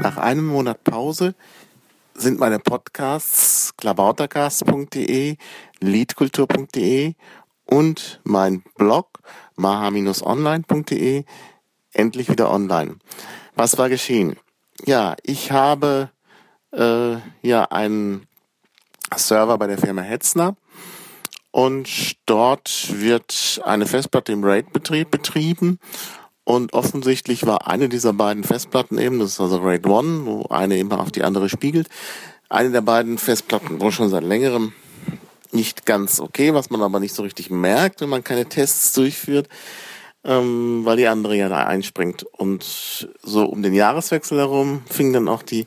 Nach einem Monat Pause sind meine Podcasts klabautercast.de, liedkultur.de und mein Blog maha-online.de endlich wieder online. Was war geschehen? Ja, ich habe äh, ja einen Server bei der Firma Hetzner und dort wird eine Festplatte im RAID-Betrieb betrieben und offensichtlich war eine dieser beiden Festplatten eben, das ist also RAID 1, wo eine immer auf die andere spiegelt, eine der beiden Festplatten wohl schon seit längerem nicht ganz okay, was man aber nicht so richtig merkt, wenn man keine Tests durchführt, ähm, weil die andere ja da einspringt. Und so um den Jahreswechsel herum fing dann auch die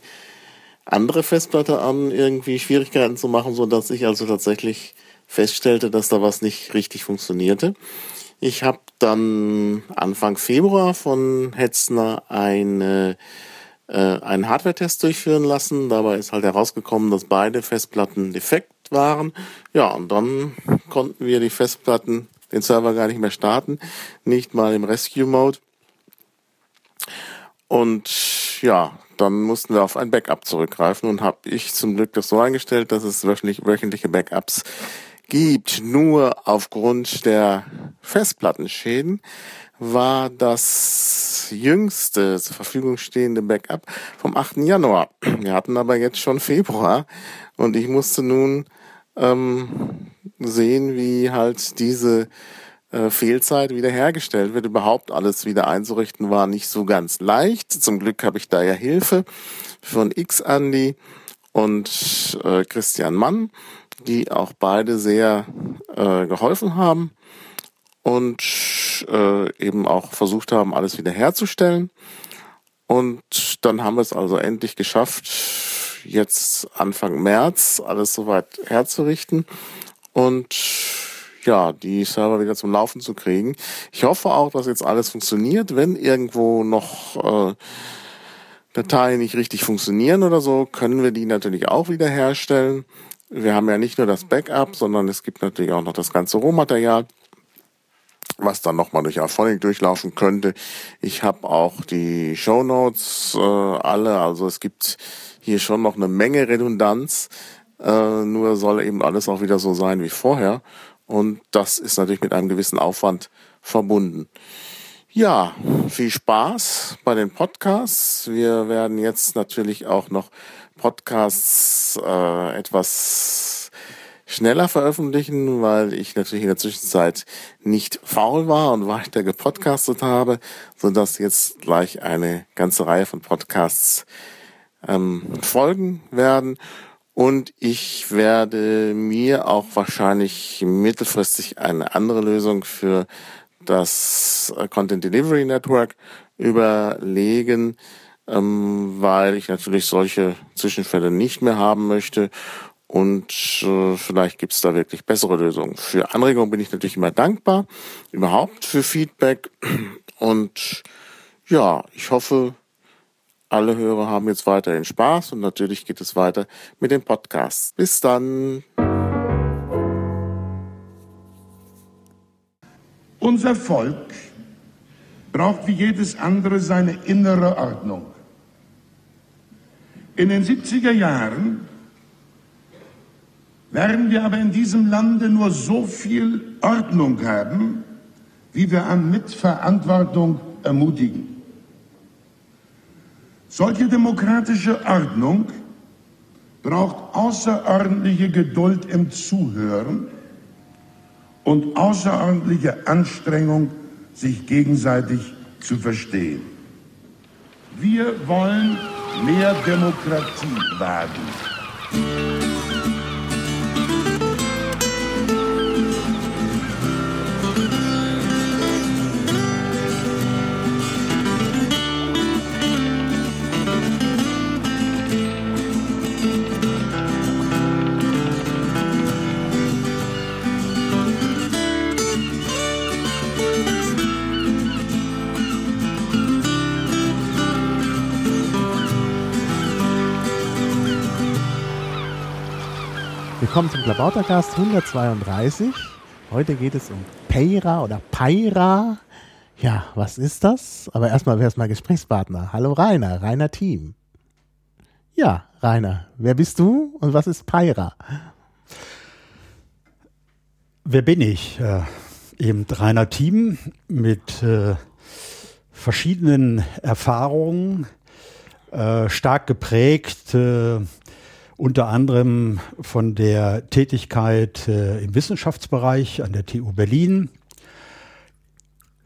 andere Festplatte an, irgendwie Schwierigkeiten zu machen, so dass ich also tatsächlich feststellte, dass da was nicht richtig funktionierte. Ich habe dann Anfang Februar von Hetzner eine, äh, einen Hardware-Test durchführen lassen. Dabei ist halt herausgekommen, dass beide Festplatten defekt waren. Ja, und dann konnten wir die Festplatten, den Server gar nicht mehr starten, nicht mal im Rescue-Mode. Und ja, dann mussten wir auf ein Backup zurückgreifen und habe ich zum Glück das so eingestellt, dass es wöchentliche Backups gibt. Nur aufgrund der Festplattenschäden war das jüngste zur Verfügung stehende Backup vom 8. Januar. Wir hatten aber jetzt schon Februar und ich musste nun ähm, sehen, wie halt diese äh, Fehlzeit wiederhergestellt wird. Überhaupt alles wieder einzurichten war nicht so ganz leicht. Zum Glück habe ich da ja Hilfe von X Andy und äh, Christian Mann die auch beide sehr äh, geholfen haben und äh, eben auch versucht haben, alles wiederherzustellen. Und dann haben wir es also endlich geschafft, jetzt Anfang März alles soweit herzurichten und ja, die Server wieder zum Laufen zu kriegen. Ich hoffe auch, dass jetzt alles funktioniert. Wenn irgendwo noch äh, Dateien nicht richtig funktionieren oder so, können wir die natürlich auch wiederherstellen. Wir haben ja nicht nur das Backup, sondern es gibt natürlich auch noch das ganze Rohmaterial, was dann nochmal durch Auphonic durchlaufen könnte. Ich habe auch die Show Notes äh, alle, also es gibt hier schon noch eine Menge Redundanz. Äh, nur soll eben alles auch wieder so sein wie vorher. Und das ist natürlich mit einem gewissen Aufwand verbunden. Ja, viel Spaß bei den Podcasts. Wir werden jetzt natürlich auch noch Podcasts äh, etwas schneller veröffentlichen, weil ich natürlich in der Zwischenzeit nicht faul war und weiter gepodcastet habe, so dass jetzt gleich eine ganze Reihe von Podcasts ähm, folgen werden. Und ich werde mir auch wahrscheinlich mittelfristig eine andere Lösung für das Content Delivery Network überlegen, ähm, weil ich natürlich solche Zwischenfälle nicht mehr haben möchte. Und äh, vielleicht gibt es da wirklich bessere Lösungen. Für Anregungen bin ich natürlich immer dankbar, überhaupt für Feedback. Und ja, ich hoffe, alle Hörer haben jetzt weiterhin Spaß und natürlich geht es weiter mit dem Podcast. Bis dann. Unser Volk braucht wie jedes andere seine innere Ordnung. In den 70er Jahren werden wir aber in diesem Lande nur so viel Ordnung haben, wie wir an Mitverantwortung ermutigen. Solche demokratische Ordnung braucht außerordentliche Geduld im Zuhören und außerordentliche Anstrengung, sich gegenseitig zu verstehen. Wir wollen mehr Demokratie wagen. Willkommen zum Klabautercast 132. Heute geht es um Peira oder Peira. Ja, was ist das? Aber erstmal, wer ist mein Gesprächspartner? Hallo Rainer, Rainer Team. Ja, Rainer, wer bist du und was ist Peira? Wer bin ich? Äh, eben Rainer Team mit äh, verschiedenen Erfahrungen, äh, stark geprägt, äh, unter anderem von der Tätigkeit äh, im Wissenschaftsbereich an der TU Berlin.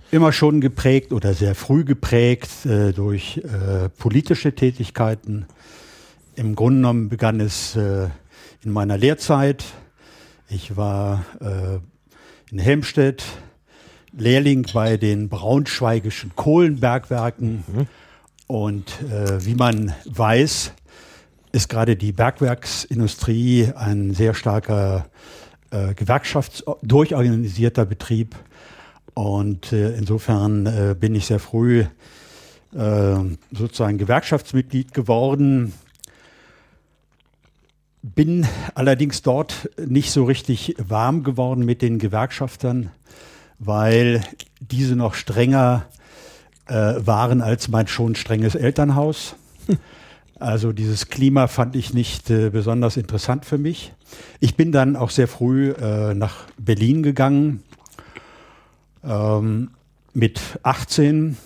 Immer schon geprägt oder sehr früh geprägt äh, durch politische Tätigkeiten. Im Grunde genommen begann es in meiner Lehrzeit. Ich war in Helmstedt Lehrling bei den braunschweigischen Kohlenbergwerken. Mhm. Und äh, wie man weiß, ist gerade die Bergwerksindustrie ein sehr starker äh, gewerkschaftsdurchorganisierter Betrieb. Und äh, insofern äh, bin ich sehr früh äh, sozusagen Gewerkschaftsmitglied geworden. Bin allerdings dort nicht so richtig warm geworden mit den Gewerkschaftern weil diese noch strenger äh, waren als mein schon strenges Elternhaus. Also dieses Klima fand ich nicht äh, besonders interessant für mich. Ich bin dann auch sehr früh äh, nach Berlin gegangen ähm, mit 18.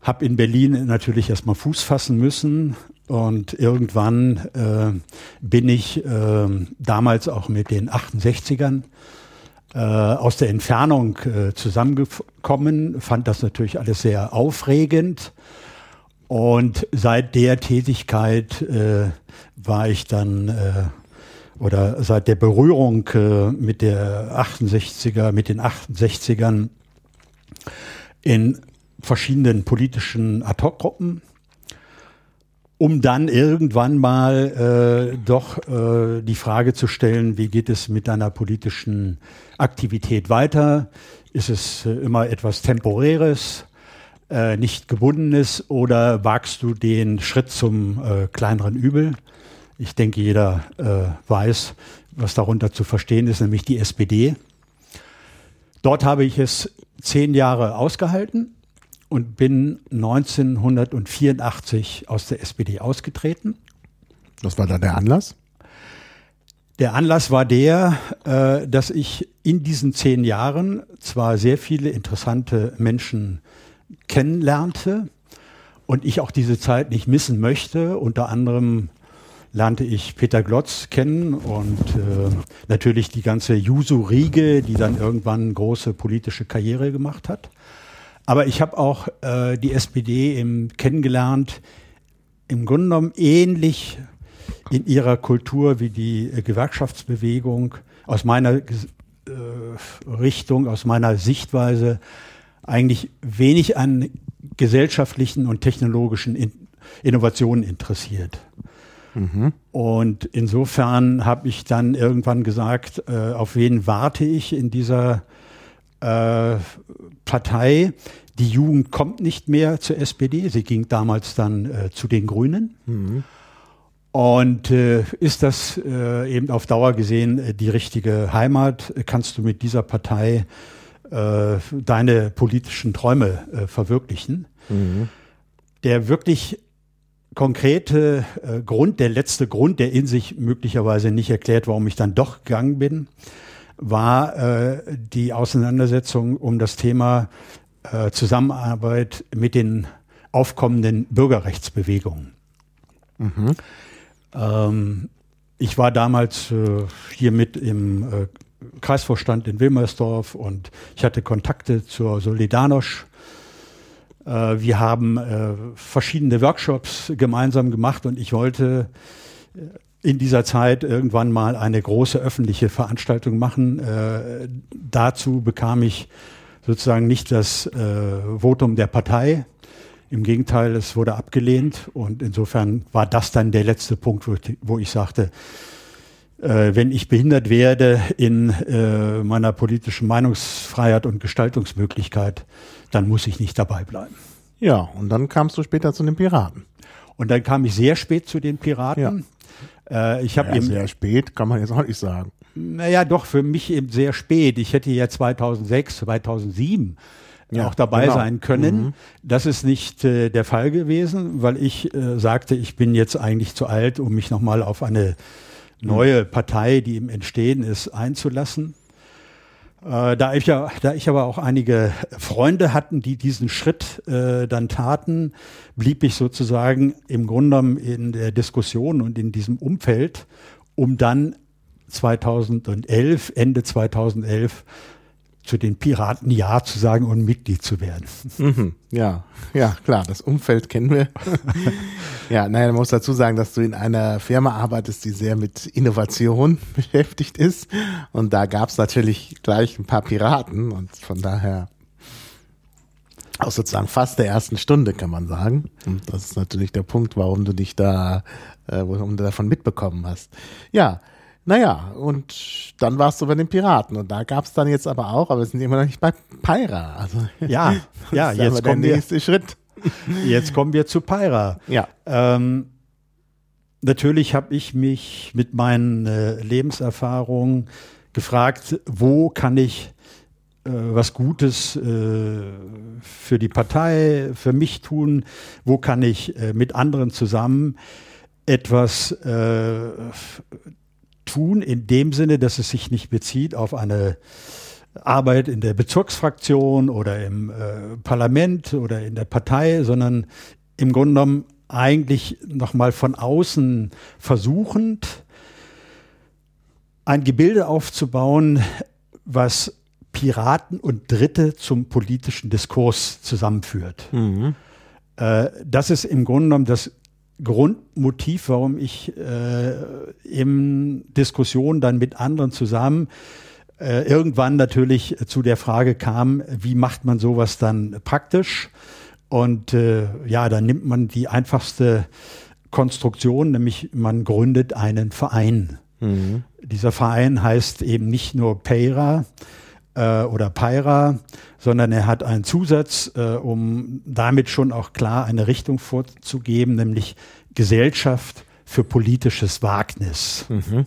Habe in Berlin natürlich erstmal Fuß fassen müssen und irgendwann äh, bin ich äh, damals auch mit den 68ern äh, aus der Entfernung äh, zusammengekommen, fand das natürlich alles sehr aufregend. Und seit der Tätigkeit äh, war ich dann äh, oder seit der Berührung äh, mit der 68er, mit den 68ern in verschiedenen politischen Ad-Hoc-Gruppen um dann irgendwann mal äh, doch äh, die Frage zu stellen, wie geht es mit deiner politischen Aktivität weiter? Ist es äh, immer etwas Temporäres, äh, nicht Gebundenes oder wagst du den Schritt zum äh, kleineren Übel? Ich denke, jeder äh, weiß, was darunter zu verstehen ist, nämlich die SPD. Dort habe ich es zehn Jahre ausgehalten und bin 1984 aus der SPD ausgetreten. Was war da der Anlass? Der Anlass war der, äh, dass ich in diesen zehn Jahren zwar sehr viele interessante Menschen kennenlernte und ich auch diese Zeit nicht missen möchte. Unter anderem lernte ich Peter Glotz kennen und äh, natürlich die ganze Juso-Riege, die dann irgendwann große politische Karriere gemacht hat. Aber ich habe auch äh, die SPD im, kennengelernt, im Grunde genommen ähnlich in ihrer Kultur wie die äh, Gewerkschaftsbewegung aus meiner äh, Richtung, aus meiner Sichtweise eigentlich wenig an gesellschaftlichen und technologischen in Innovationen interessiert. Mhm. Und insofern habe ich dann irgendwann gesagt, äh, auf wen warte ich in dieser äh, Partei. Die Jugend kommt nicht mehr zur SPD. Sie ging damals dann äh, zu den Grünen. Mhm. Und äh, ist das äh, eben auf Dauer gesehen äh, die richtige Heimat? Kannst du mit dieser Partei äh, deine politischen Träume äh, verwirklichen? Mhm. Der wirklich konkrete äh, Grund, der letzte Grund, der in sich möglicherweise nicht erklärt, warum ich dann doch gegangen bin, war äh, die Auseinandersetzung um das Thema äh, Zusammenarbeit mit den aufkommenden Bürgerrechtsbewegungen. Mhm. Ähm, ich war damals äh, hier mit im äh, Kreisvorstand in Wilmersdorf und ich hatte Kontakte zur Solidarność. Äh, wir haben äh, verschiedene Workshops gemeinsam gemacht und ich wollte äh, in dieser Zeit irgendwann mal eine große öffentliche Veranstaltung machen. Dazu bekam ich sozusagen nicht das Votum der Partei. Im Gegenteil, es wurde abgelehnt und insofern war das dann der letzte Punkt, wo ich, sagte, wenn ich behindert werde in äh, meiner politischen Meinungsfreiheit und Gestaltungsmöglichkeit, dann muss ich nicht dabei bleiben. Ja, und dann kamst du später zu den Piraten. Und dann kam ich sehr spät zu den Piraten. Ja. Äh, ich habe ja, sehr spät, kann man jetzt auch nicht sagen. Naja, doch, für mich eben sehr spät. Ich hätte ja 2006, 2007 ja, auch dabei genau. sein können. Mhm. Das ist nicht äh, der Fall gewesen, weil ich äh, sagte, ich bin jetzt eigentlich zu alt, um mich nochmal auf eine neue Partei, die im Entstehen ist, einzulassen. Äh, da, ich ja, da ich aber auch einige Freunde hatten, die diesen Schritt äh, dann taten, blieb ich sozusagen im Grunde genommen in der Diskussion und in diesem Umfeld, um dann 2011, Ende 2011, zu den Piraten Ja zu sagen und Mitglied zu werden. Mhm, ja, ja, klar, das Umfeld kennen wir. ja, naja, man muss dazu sagen, dass du in einer Firma arbeitest, die sehr mit Innovation beschäftigt ist. Und da gab es natürlich gleich ein paar Piraten und von daher aus sozusagen fast der ersten Stunde, kann man sagen. Und das ist natürlich der Punkt, warum du dich da, äh, warum du davon mitbekommen hast. Ja, naja, und dann warst du bei den Piraten und da gab es dann jetzt aber auch, aber wir sind immer noch nicht bei Pyra. Also, ja, ja, jetzt kommt der nächste wir, Schritt. Jetzt kommen wir zu Pyra. Ja. Ähm, natürlich habe ich mich mit meinen äh, Lebenserfahrungen gefragt, wo kann ich äh, was Gutes äh, für die Partei, für mich tun, wo kann ich äh, mit anderen zusammen etwas äh, tun, in dem Sinne, dass es sich nicht bezieht auf eine Arbeit in der Bezirksfraktion oder im äh, Parlament oder in der Partei, sondern im Grunde genommen eigentlich nochmal von außen versuchend, ein Gebilde aufzubauen, was Piraten und Dritte zum politischen Diskurs zusammenführt. Mhm. Äh, das ist im Grunde genommen das Grundmotiv, warum ich äh, in Diskussionen dann mit anderen zusammen äh, irgendwann natürlich zu der Frage kam, wie macht man sowas dann praktisch? Und äh, ja, dann nimmt man die einfachste Konstruktion, nämlich man gründet einen Verein. Mhm. Dieser Verein heißt eben nicht nur Peira, äh, oder Peira, sondern er hat einen Zusatz, äh, um damit schon auch klar eine Richtung vorzugeben, nämlich Gesellschaft für politisches Wagnis. Mhm.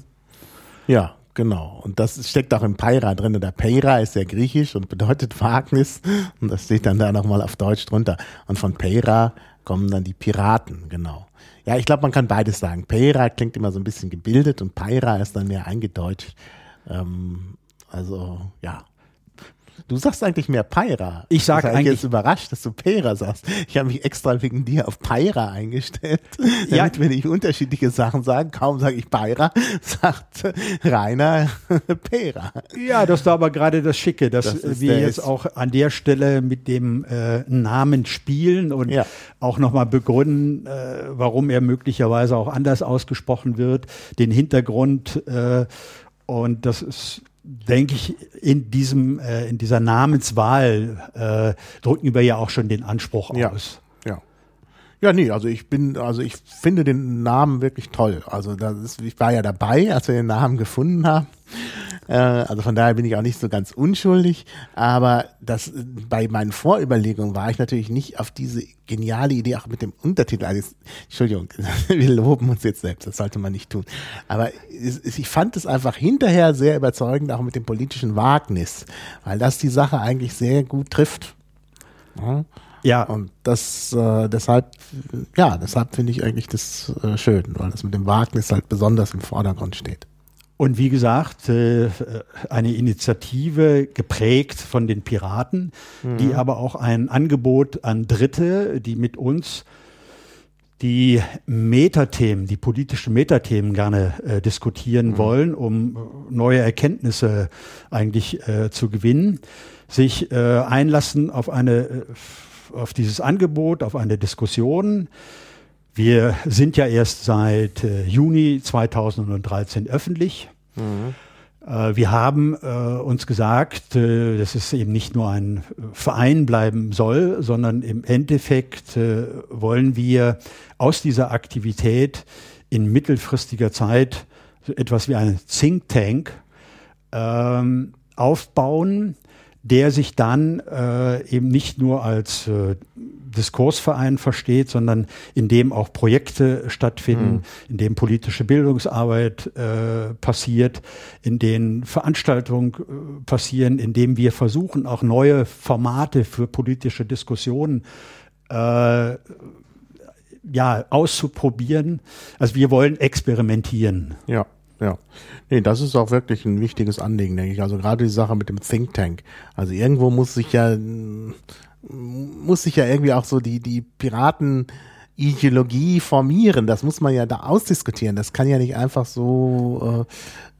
Ja, genau. Und das steckt auch im Peira drin. Der Peira ist ja griechisch und bedeutet Wagnis. Und das steht dann da nochmal auf Deutsch drunter. Und von Peira kommen dann die Piraten, genau. Ja, ich glaube, man kann beides sagen. Peira klingt immer so ein bisschen gebildet und Peira ist dann mehr eingedeutscht. Ähm, also, ja, Du sagst eigentlich mehr Peira. Ich sage eigentlich. Ich jetzt überrascht, dass du Peira sagst. Ich habe mich extra wegen dir auf Peira eingestellt, ja. damit wir nicht unterschiedliche Sachen sagen. Kaum sage ich Peira, sagt Rainer Peira. Ja, das war aber gerade das Schicke, dass das wir jetzt auch an der Stelle mit dem äh, Namen spielen und ja. auch nochmal begründen, äh, warum er möglicherweise auch anders ausgesprochen wird, den Hintergrund. Äh, und das ist denke ich, in diesem, äh, in dieser Namenswahl äh, drücken wir ja auch schon den Anspruch ja. aus. Ja. Ja, nee, also ich bin, also ich finde den Namen wirklich toll. Also das ist, ich war ja dabei, als wir den Namen gefunden haben. Äh, also von daher bin ich auch nicht so ganz unschuldig. Aber das bei meinen Vorüberlegungen war ich natürlich nicht auf diese geniale Idee, auch mit dem Untertitel. Also, Entschuldigung, wir loben uns jetzt selbst, das sollte man nicht tun. Aber ich fand es einfach hinterher sehr überzeugend, auch mit dem politischen Wagnis, weil das die Sache eigentlich sehr gut trifft. Ja. Ja. Und das äh, deshalb, ja, deshalb finde ich eigentlich das äh, schön, weil das mit dem Wagnis halt besonders im Vordergrund steht. Und wie gesagt, äh, eine Initiative geprägt von den Piraten, mhm. die aber auch ein Angebot an Dritte, die mit uns die Metathemen, die politischen Metathemen gerne äh, diskutieren mhm. wollen, um neue Erkenntnisse eigentlich äh, zu gewinnen, sich äh, einlassen auf eine, äh, auf dieses Angebot, auf eine Diskussion, wir sind ja erst seit äh, Juni 2013 öffentlich. Mhm. Wir haben äh, uns gesagt, äh, dass es eben nicht nur ein Verein bleiben soll, sondern im Endeffekt äh, wollen wir aus dieser Aktivität in mittelfristiger Zeit etwas wie einen Think Tank ähm, aufbauen, der sich dann äh, eben nicht nur als äh, Diskursverein versteht, sondern in dem auch Projekte stattfinden, mhm. in dem politische Bildungsarbeit äh, passiert, in denen Veranstaltungen äh, passieren, in dem wir versuchen, auch neue Formate für politische Diskussionen äh, ja, auszuprobieren. Also wir wollen experimentieren. Ja. Ja, nee, das ist auch wirklich ein wichtiges Anliegen, denke ich. Also gerade die Sache mit dem Think Tank. Also irgendwo muss sich ja muss sich ja irgendwie auch so die die Piraten Ideologie formieren. Das muss man ja da ausdiskutieren. Das kann ja nicht einfach so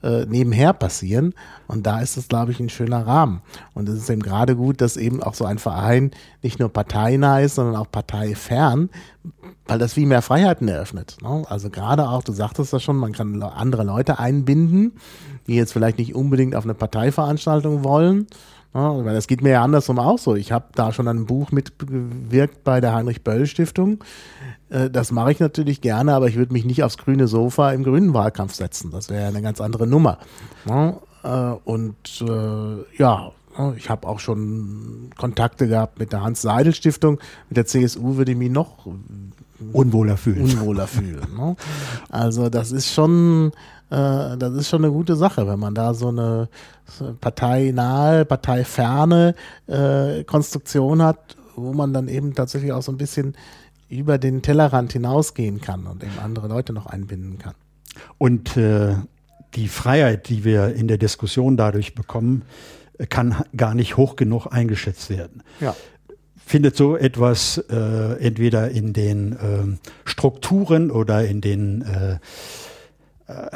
äh, äh, nebenher passieren. Und da ist es, glaube ich, ein schöner Rahmen. Und es ist eben gerade gut, dass eben auch so ein Verein nicht nur parteinah ist, sondern auch parteifern, weil das viel mehr Freiheiten eröffnet. Ne? Also gerade auch, du sagtest das schon, man kann andere Leute einbinden, die jetzt vielleicht nicht unbedingt auf eine Parteiveranstaltung wollen, ja, weil das geht mir ja andersrum auch so. Ich habe da schon ein Buch mitgewirkt bei der Heinrich-Böll-Stiftung. Äh, das mache ich natürlich gerne, aber ich würde mich nicht aufs grüne Sofa im grünen Wahlkampf setzen. Das wäre eine ganz andere Nummer. Ja, äh, und äh, ja, ich habe auch schon Kontakte gehabt mit der Hans-Seidel-Stiftung. Mit der CSU würde ich mich noch unwohler fühlen. Unwohler fühlen. Ne? Also das ist schon äh, das ist schon eine gute Sache, wenn man da so eine, so parteinahe, parteiferne äh, Konstruktion hat, wo man dann eben tatsächlich auch so ein bisschen über den Tellerrand hinausgehen kann und eben andere Leute noch einbinden kann. Und äh, die Freiheit, die wir in der Diskussion dadurch bekommen, kann gar nicht hoch genug eingeschätzt werden. Ja. Findet so etwas äh, entweder in den äh, Strukturen oder in den äh,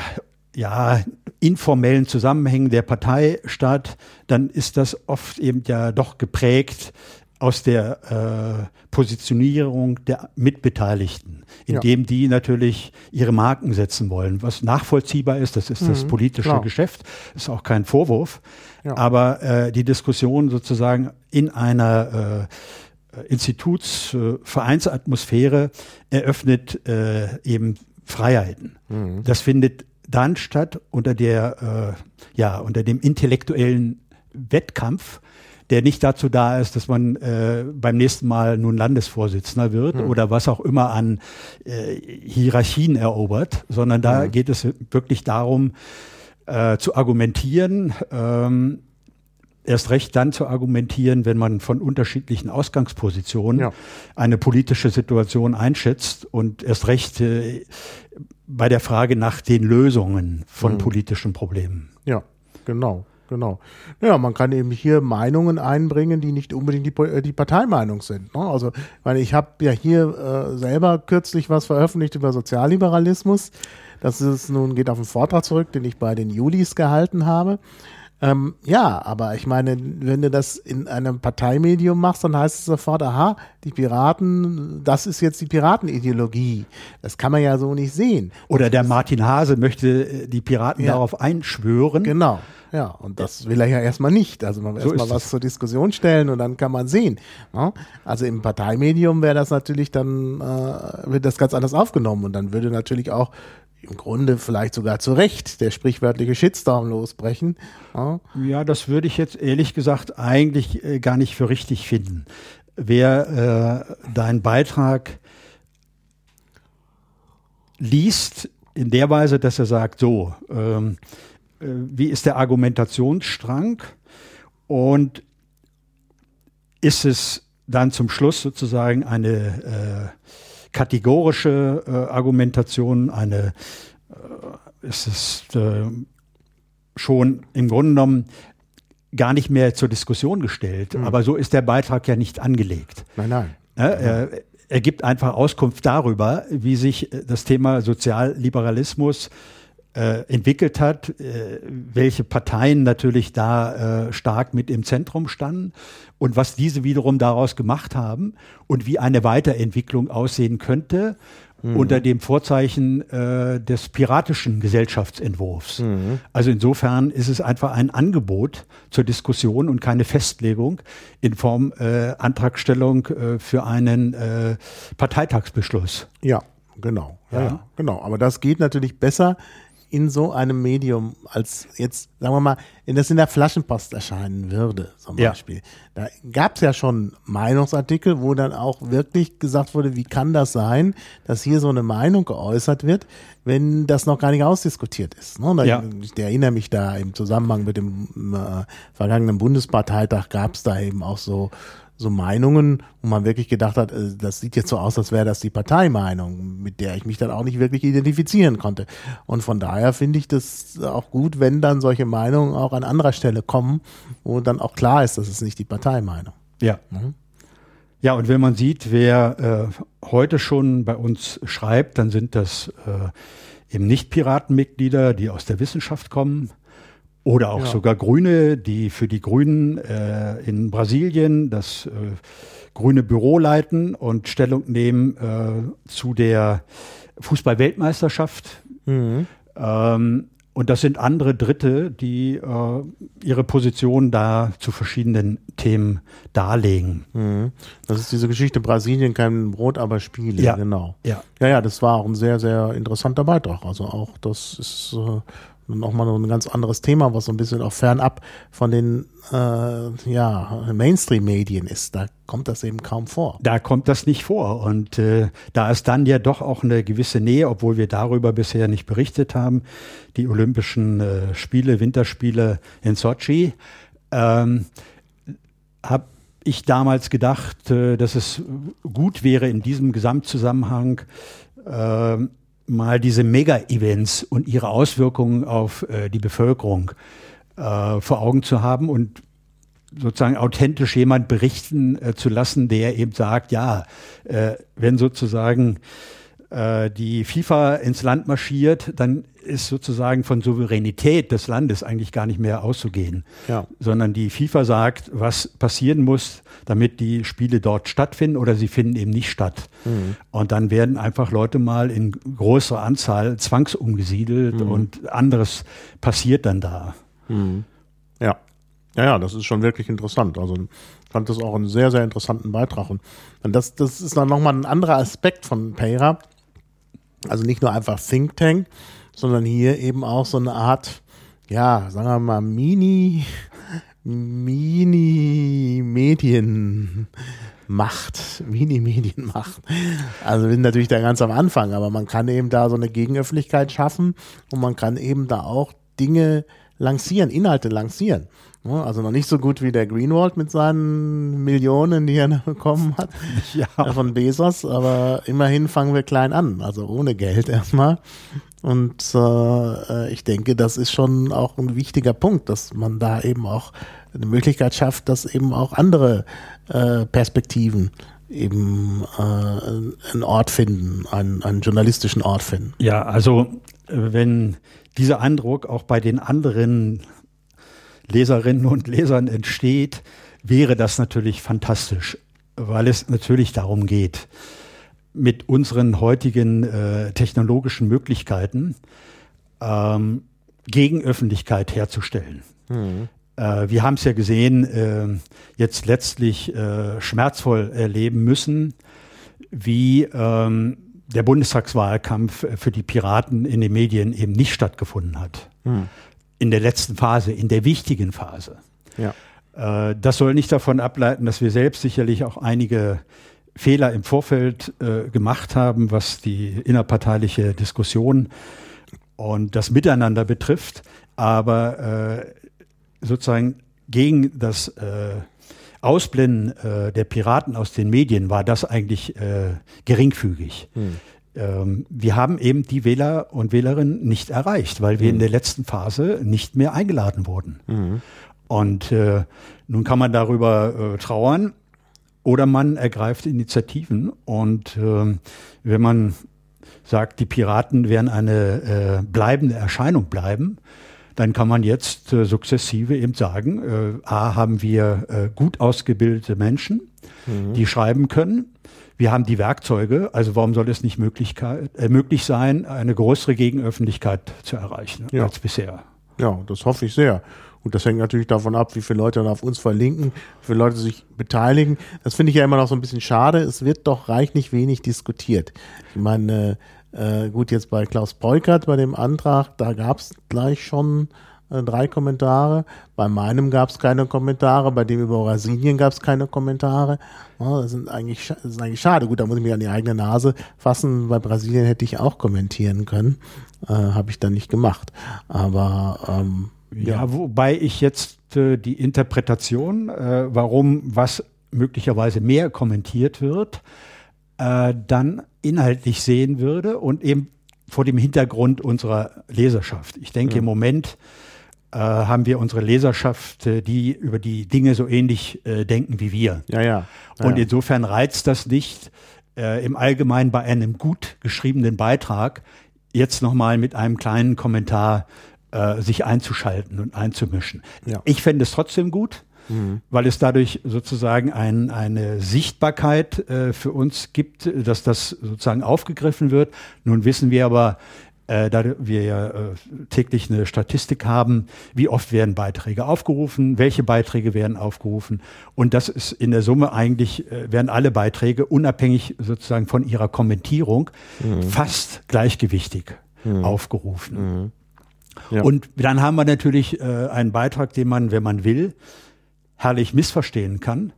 ja, informellen Zusammenhängen der Partei statt, dann ist das oft eben ja doch geprägt aus der äh, Positionierung der Mitbeteiligten, indem ja. die natürlich ihre Marken setzen wollen, was nachvollziehbar ist, das ist mhm, das politische klar. Geschäft, ist auch kein Vorwurf, ja. aber äh, die Diskussion sozusagen in einer äh, Institutsvereinsatmosphäre äh, eröffnet äh, eben Freiheiten. Mhm. Das findet dann statt unter der, äh, ja, unter dem intellektuellen Wettkampf, der nicht dazu da ist, dass man äh, beim nächsten Mal nun Landesvorsitzender wird mhm. oder was auch immer an äh, Hierarchien erobert, sondern da mhm. geht es wirklich darum, äh, zu argumentieren, ähm, erst recht dann zu argumentieren, wenn man von unterschiedlichen Ausgangspositionen ja. eine politische Situation einschätzt und erst recht äh, bei der Frage nach den Lösungen von mhm. politischen Problemen. Ja, genau. Genau. Ja, man kann eben hier Meinungen einbringen, die nicht unbedingt die, äh, die Parteimeinung sind. Ne? Also, weil ich habe ja hier äh, selber kürzlich was veröffentlicht über Sozialliberalismus. Das ist nun geht auf einen Vortrag zurück, den ich bei den Julis gehalten habe. Ähm, ja, aber ich meine, wenn du das in einem Parteimedium machst, dann heißt es sofort, aha, die Piraten, das ist jetzt die Piratenideologie. Das kann man ja so nicht sehen. Oder der Martin Hase möchte äh, die Piraten ja. darauf einschwören. Genau. Ja, und das will er ja erstmal nicht. Also man will so erstmal was zur Diskussion stellen und dann kann man sehen. Ne? Also im Parteimedium wäre das natürlich dann, äh, wird das ganz anders aufgenommen und dann würde natürlich auch im Grunde vielleicht sogar zu Recht der sprichwörtliche Shitstorm losbrechen. Ja, ja das würde ich jetzt ehrlich gesagt eigentlich äh, gar nicht für richtig finden. Wer äh, deinen Beitrag liest in der Weise, dass er sagt, so, ähm, äh, wie ist der Argumentationsstrang und ist es dann zum Schluss sozusagen eine äh, kategorische äh, Argumentation, eine äh, ist es äh, schon im Grunde genommen gar nicht mehr zur Diskussion gestellt. Mhm. Aber so ist der Beitrag ja nicht angelegt. Nein, nein. Er, er gibt einfach Auskunft darüber, wie sich das Thema Sozialliberalismus äh, entwickelt hat, äh, welche Parteien natürlich da äh, stark mit im Zentrum standen und was diese wiederum daraus gemacht haben und wie eine Weiterentwicklung aussehen könnte mhm. unter dem Vorzeichen äh, des piratischen Gesellschaftsentwurfs. Mhm. Also insofern ist es einfach ein Angebot zur Diskussion und keine Festlegung in Form äh, Antragstellung äh, für einen äh, Parteitagsbeschluss. Ja, genau. Ja, ja. genau. Aber das geht natürlich besser, in so einem Medium als jetzt, sagen wir mal, wenn das in der Flaschenpost erscheinen würde, zum Ja. Beispiel. Da gab es ja schon Meinungsartikel, wo dann auch wirklich gesagt wurde, wie kann das sein, dass hier so eine Meinung geäußert wird, wenn das noch gar nicht ausdiskutiert ist. Ne? Da, Ja. Ich erinnere mich da im Zusammenhang mit dem äh, vergangenen Bundesparteitag gab es da eben auch so so Meinungen, wo man wirklich gedacht hat, äh, das sieht jetzt so aus, als wäre das die Parteimeinung, mit der ich mich dann auch nicht wirklich identifizieren konnte. Und von daher finde ich das auch gut, wenn dann solche Meinungen auch an anderer Stelle kommen, wo dann auch klar ist, das ist nicht die Parteimeinung. Ja. Ja, und wenn man sieht, wer äh, heute schon bei uns schreibt, dann sind das äh, eben nicht Piratenmitglieder, die aus der Wissenschaft kommen. Oder auch Ja. sogar Grüne, die für die Grünen äh, in Brasilien das äh, grüne Büro leiten und Stellung nehmen äh, zu der Fußball-Weltmeisterschaft. Ähm, und das sind andere Dritte, die äh, ihre Position da zu verschiedenen Themen darlegen. Das ist diese Geschichte Brasilien, kein Brot, aber Spiele, Ja. genau. Ja. Ja, ja, das war auch ein sehr, sehr interessanter Beitrag. Also auch das ist äh, nochmal ein ganz anderes Thema, was so ein bisschen auch fernab von den äh, ja, Mainstream-Medien ist. Da kommt das eben kaum vor. Da kommt das nicht vor. Und äh, da ist dann ja doch auch eine gewisse Nähe, obwohl wir darüber bisher nicht berichtet haben, die Olympischen äh, Spiele, Winterspiele in Sochi, ähm, habe ich damals gedacht, äh, dass es gut wäre, in diesem Gesamtzusammenhang äh, mal diese Mega-Events und ihre Auswirkungen auf äh, die Bevölkerung äh, vor Augen zu haben und sozusagen authentisch jemand berichten äh, zu lassen, der eben sagt, ja, äh, wenn sozusagen äh, die FIFA ins Land marschiert, dann ist sozusagen von Souveränität des Landes eigentlich gar nicht mehr auszugehen, Ja. sondern die FIFA sagt, was passieren muss, damit die Spiele dort stattfinden oder sie finden eben nicht statt. Und dann werden einfach Leute mal in größerer Anzahl zwangsumgesiedelt und anderes passiert dann da. Ja. Ja, ja, das ist schon wirklich interessant. Also ich fand das auch einen sehr, sehr interessanten Beitrag. Und das, das ist dann nochmal ein anderer Aspekt von Payra. Also nicht nur einfach Think Tank, sondern hier eben auch so eine Art, ja, sagen wir mal, Mini, Mini-Medienmacht, Mini-Medienmacht. Also wir sind natürlich da ganz am Anfang, aber man kann eben da so eine Gegenöffentlichkeit schaffen und man kann eben da auch Dinge lancieren, Inhalte lancieren. Ja, Also noch nicht so gut wie der Greenwald mit seinen Millionen, die er bekommen hat Ja. äh, von Bezos, aber immerhin fangen wir klein an, also ohne Geld erstmal. Und äh, ich denke, das ist schon auch ein wichtiger Punkt, dass man da eben auch eine Möglichkeit schafft, dass eben auch andere äh, Perspektiven eben äh, einen Ort finden, einen, einen journalistischen Ort finden. Ja, also äh, wenn dieser Eindruck auch bei den anderen Leserinnen und Lesern entsteht, wäre das natürlich fantastisch, weil es natürlich darum geht, mit unseren heutigen äh, technologischen Möglichkeiten ähm, Gegenöffentlichkeit herzustellen. Äh, wir haben es ja gesehen, äh, jetzt letztlich äh, schmerzvoll erleben müssen, wie ähm, der Bundestagswahlkampf äh, für die Piraten in den Medien eben nicht stattgefunden hat. In der letzten Phase, in der wichtigen Phase. Ja. Äh, das soll nicht davon ableiten, dass wir selbst sicherlich auch einige Fehler im Vorfeld äh, gemacht haben, was die innerparteiliche Diskussion und das Miteinander betrifft. Aber äh, sozusagen gegen das Ausblenden der Piraten aus den Medien war das eigentlich geringfügig. Ähm, wir haben eben die Wähler und Wählerinnen nicht erreicht, weil wir in der letzten Phase nicht mehr eingeladen wurden. Und äh, nun kann man darüber äh, trauern oder man ergreift Initiativen. Und ähm, wenn man sagt, die Piraten werden eine äh, bleibende Erscheinung bleiben, dann kann man jetzt äh, sukzessive eben sagen, äh, A, haben wir äh, gut ausgebildete Menschen, die schreiben können. Wir haben die Werkzeuge, also warum soll es nicht äh, möglich sein, eine größere Gegenöffentlichkeit zu erreichen Ja. als bisher? Ja, das hoffe ich sehr. Und das hängt natürlich davon ab, wie viele Leute dann auf uns verlinken, wie viele Leute sich beteiligen. Das finde ich ja immer noch so ein bisschen schade. Es wird doch reichlich wenig diskutiert. Ich meine, Äh, gut, jetzt bei Klaus Beukert, bei dem Antrag, da gab es gleich schon äh, drei Kommentare. Bei meinem gab es keine Kommentare, bei dem über Brasilien gab es keine Kommentare. Ja, das, sind eigentlich, das ist eigentlich schade. Gut, da muss ich mich an die eigene Nase fassen. Bei Brasilien hätte ich auch kommentieren können. Äh, Habe ich dann nicht gemacht. Aber ähm, ja. ja, wobei ich jetzt äh, die Interpretation, äh, warum was möglicherweise mehr kommentiert wird, äh, dann inhaltlich sehen würde und eben vor dem Hintergrund unserer Leserschaft. Ich denke, ja. im Moment haben wir unsere Leserschaft, äh, die über die Dinge so ähnlich äh, denken wie wir. Ja, ja. ja und insofern reizt das nicht äh, im Allgemeinen bei einem gut geschriebenen Beitrag jetzt nochmal mit einem kleinen Kommentar äh, sich einzuschalten und einzumischen. Ja. Ich fände es trotzdem gut. Mhm. weil es dadurch sozusagen ein, eine Sichtbarkeit äh, für uns gibt, dass das sozusagen aufgegriffen wird. Nun wissen wir aber, äh, da wir ja äh, täglich eine Statistik haben, wie oft werden Beiträge aufgerufen, welche Beiträge werden aufgerufen. Und das ist in der Summe eigentlich, äh, werden alle Beiträge unabhängig sozusagen von ihrer Kommentierung mhm. fast gleichgewichtig mhm. aufgerufen. Mhm. Ja. Und dann haben wir natürlich äh, einen Beitrag, den man, wenn man will, herrlich missverstehen kann,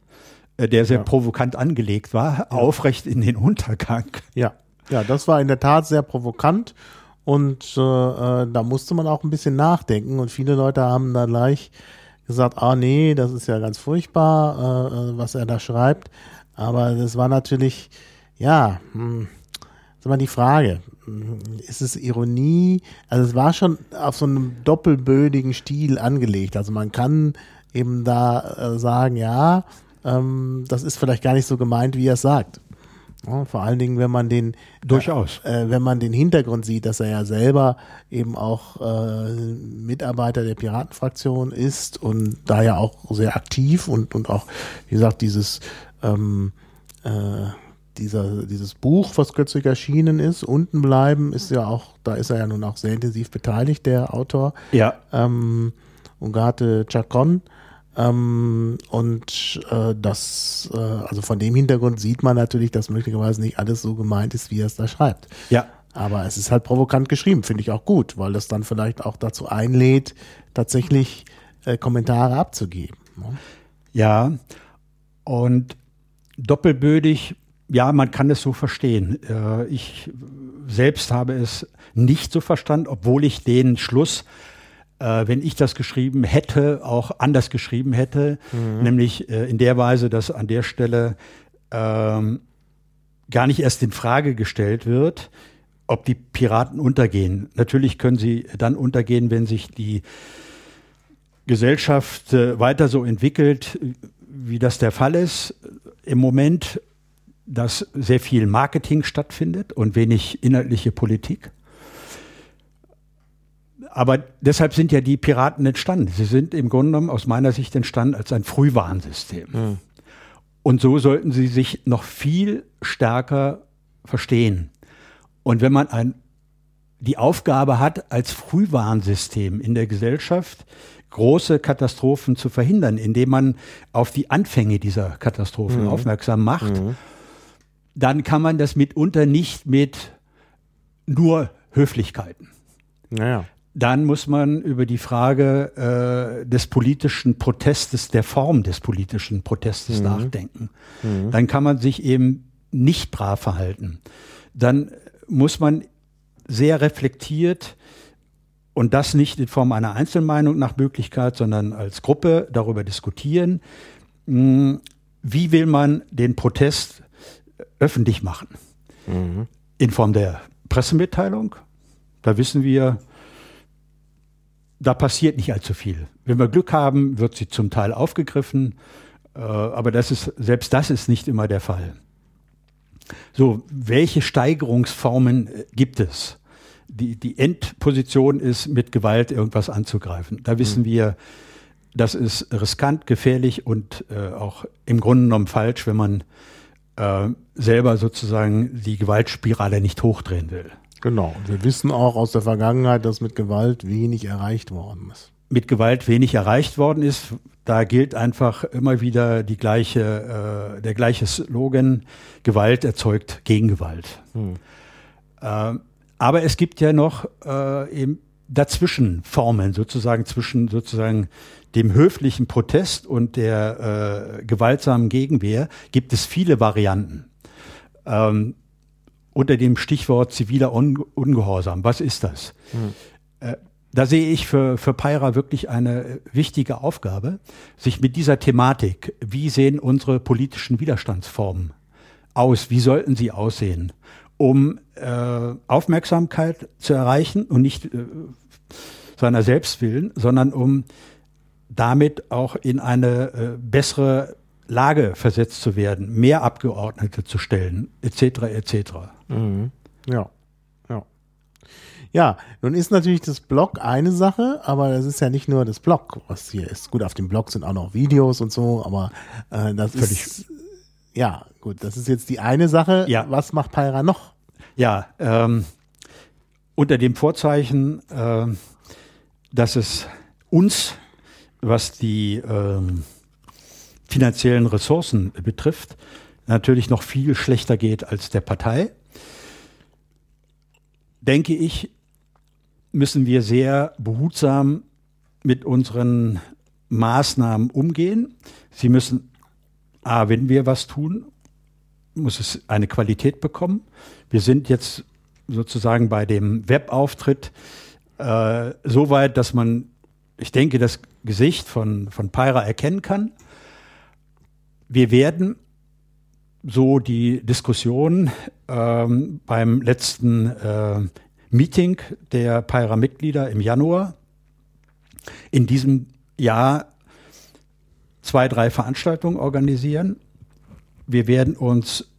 äh, der sehr ja. provokant angelegt war, ja. aufrecht in den Untergang. Ja. Ja, das war in der Tat sehr provokant und äh, äh, da musste man auch ein bisschen nachdenken und viele Leute haben da gleich gesagt, ah nee, das ist ja ganz furchtbar, äh, äh was er da schreibt. Aber das war natürlich, ja, hm, das ist mal die Frage. Ist es Ironie? Also es war schon auf so einem doppelbödigen Stil angelegt. Also man kann eben da äh, sagen, ja, ähm, das ist vielleicht gar nicht so gemeint, wie er es sagt. Ja, vor allen Dingen, wenn man den durchaus, äh, wenn man den Hintergrund sieht, dass er ja selber eben auch äh, Mitarbeiter der Piratenfraktion ist und da ja auch sehr aktiv und und auch wie gesagt dieses ähm, äh, dieser, dieses Buch, was kürzlich erschienen ist, unten bleiben, ist ja auch, da ist er ja nun auch sehr intensiv beteiligt, der Autor. Ja. Ähm, Ungarte Chacon. Ähm, und äh, das, äh, also von dem Hintergrund sieht man natürlich, dass möglicherweise nicht alles so gemeint ist, wie er es da schreibt. Ja. Aber es ist halt provokant geschrieben, finde ich auch gut, weil das dann vielleicht auch dazu einlädt, tatsächlich äh, Kommentare abzugeben. Ne? Ja, und doppelbödig, ja, man kann es so verstehen. Äh, ich selbst habe es nicht so verstanden, obwohl ich den Schluss äh, wenn ich das geschrieben hätte, auch anders geschrieben hätte, mhm. nämlich äh, in der Weise, dass an der Stelle ähm, gar nicht erst in Frage gestellt wird, ob die Piraten untergehen. Natürlich können sie dann untergehen, wenn sich die Gesellschaft äh, weiter so entwickelt, wie das der Fall ist. Im Moment, dass sehr viel Marketing stattfindet und wenig inhaltliche Politik. Aber deshalb sind ja die Piraten entstanden. Sie sind im Grunde genommen aus meiner Sicht entstanden als ein Frühwarnsystem. Mhm. Und so sollten sie sich noch viel stärker verstehen. Und wenn man ein, die Aufgabe hat, als Frühwarnsystem in der Gesellschaft große Katastrophen zu verhindern, indem man auf die Anfänge dieser Katastrophen mhm. aufmerksam macht, mhm. dann kann man das mitunter nicht mit nur Höflichkeiten. Naja dann muss man über die Frage äh, des politischen Protestes, der Form des politischen Protestes mhm. nachdenken. Mhm. Dann kann man sich eben nicht brav verhalten. Dann muss man sehr reflektiert und das nicht in Form einer Einzelmeinung nach Möglichkeit, sondern als Gruppe darüber diskutieren, mh, hm, wie will man den Protest öffentlich machen. Mhm. In Form der Pressemitteilung. Da wissen wir, da passiert nicht allzu viel. Wenn wir Glück haben, wird sie zum Teil aufgegriffen, äh, aber das ist, selbst das ist nicht immer der Fall. So, welche Steigerungsformen äh, gibt es? Die, die Endposition ist, mit Gewalt irgendwas anzugreifen. Da wissen mhm. wir, das ist riskant, gefährlich und äh, auch im Grunde genommen falsch, wenn man äh, selber sozusagen die Gewaltspirale nicht hochdrehen will. Genau. Und wir wissen auch aus der Vergangenheit, dass mit Gewalt wenig erreicht worden ist. Mit Gewalt wenig erreicht worden ist. Da gilt einfach immer wieder die gleiche, äh, der gleiche Slogan: Gewalt erzeugt Gegengewalt. Hm. Ähm, aber es gibt ja noch äh, eben dazwischen Formen, sozusagen zwischen sozusagen dem höflichen Protest und der äh, gewaltsamen Gegenwehr gibt es viele Varianten. Ähm, unter dem Stichwort ziviler Un Ungehorsam. Was ist das? Hm. Äh, da sehe ich für, für Peira wirklich eine wichtige Aufgabe, sich mit dieser Thematik, wie sehen unsere politischen Widerstandsformen aus, wie sollten sie aussehen, um äh, Aufmerksamkeit zu erreichen und nicht äh, seiner selbst willen, sondern um damit auch in eine äh, bessere Lage versetzt zu werden, mehr Abgeordnete zu stellen, etc. etc. Mhm. Ja. Ja. Ja, nun ist natürlich das Blog eine Sache, aber das ist ja nicht nur das Blog, was hier ist. Gut, auf dem Blog sind auch noch Videos und so, aber äh, das Völlig ist ja gut, das ist jetzt die eine Sache. Ja. Was macht Pyra noch? Ja, ähm, unter dem Vorzeichen, äh, dass es uns, was die ähm, finanziellen Ressourcen betrifft, natürlich noch viel schlechter geht als der Partei, denke ich, müssen wir sehr behutsam mit unseren Maßnahmen umgehen. Sie müssen, a, wenn wir was tun, muss es eine Qualität bekommen. Wir sind jetzt sozusagen bei dem Webauftritt äh, so weit, dass man, ich denke, das Gesicht von, von Pyra erkennen kann. Wir werden so die Diskussion ähm, beim letzten äh, Meeting der Pyra-Mitglieder im Januar in diesem Jahr zwei, drei Veranstaltungen organisieren. Wir werden uns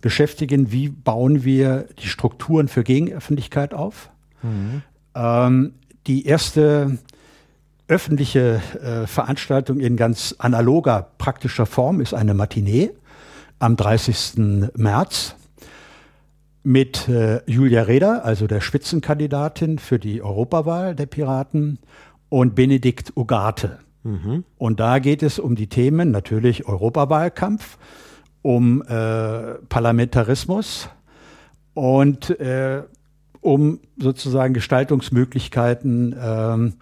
beschäftigen, wie bauen wir die Strukturen für Gegenöffentlichkeit auf. Mhm. Ähm, die erste öffentliche äh, Veranstaltung in ganz analoger, praktischer Form ist eine Matinee am 30. März mit äh, Julia Reda, also der Spitzenkandidatin für die Europawahl der Piraten, und Benedikt Ugarte. Mhm. Und da geht es um die Themen natürlich Europawahlkampf, um äh, Parlamentarismus und äh, um sozusagen Gestaltungsmöglichkeiten ähm,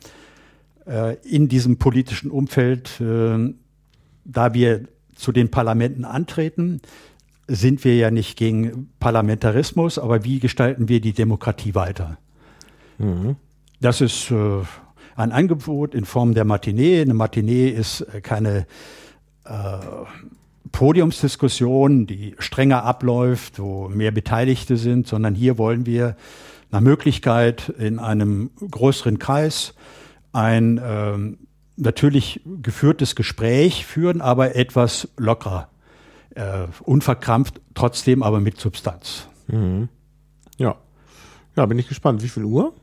äh, in diesem politischen Umfeld, äh, da wir zu den Parlamenten antreten, sind wir ja nicht gegen Parlamentarismus, aber wie gestalten wir die Demokratie weiter? Mhm. Das ist äh, ein Angebot in Form der Matinee. Eine Matinee ist keine äh, Podiumsdiskussion, die strenger abläuft, wo mehr Beteiligte sind, sondern hier wollen wir nach Möglichkeit in einem größeren Kreis ein ähm, natürlich geführtes Gespräch führen, aber etwas lockerer, äh, unverkrampft, trotzdem aber mit Substanz. Mhm. Ja. Ja, bin ich gespannt. Wie viel Uhr?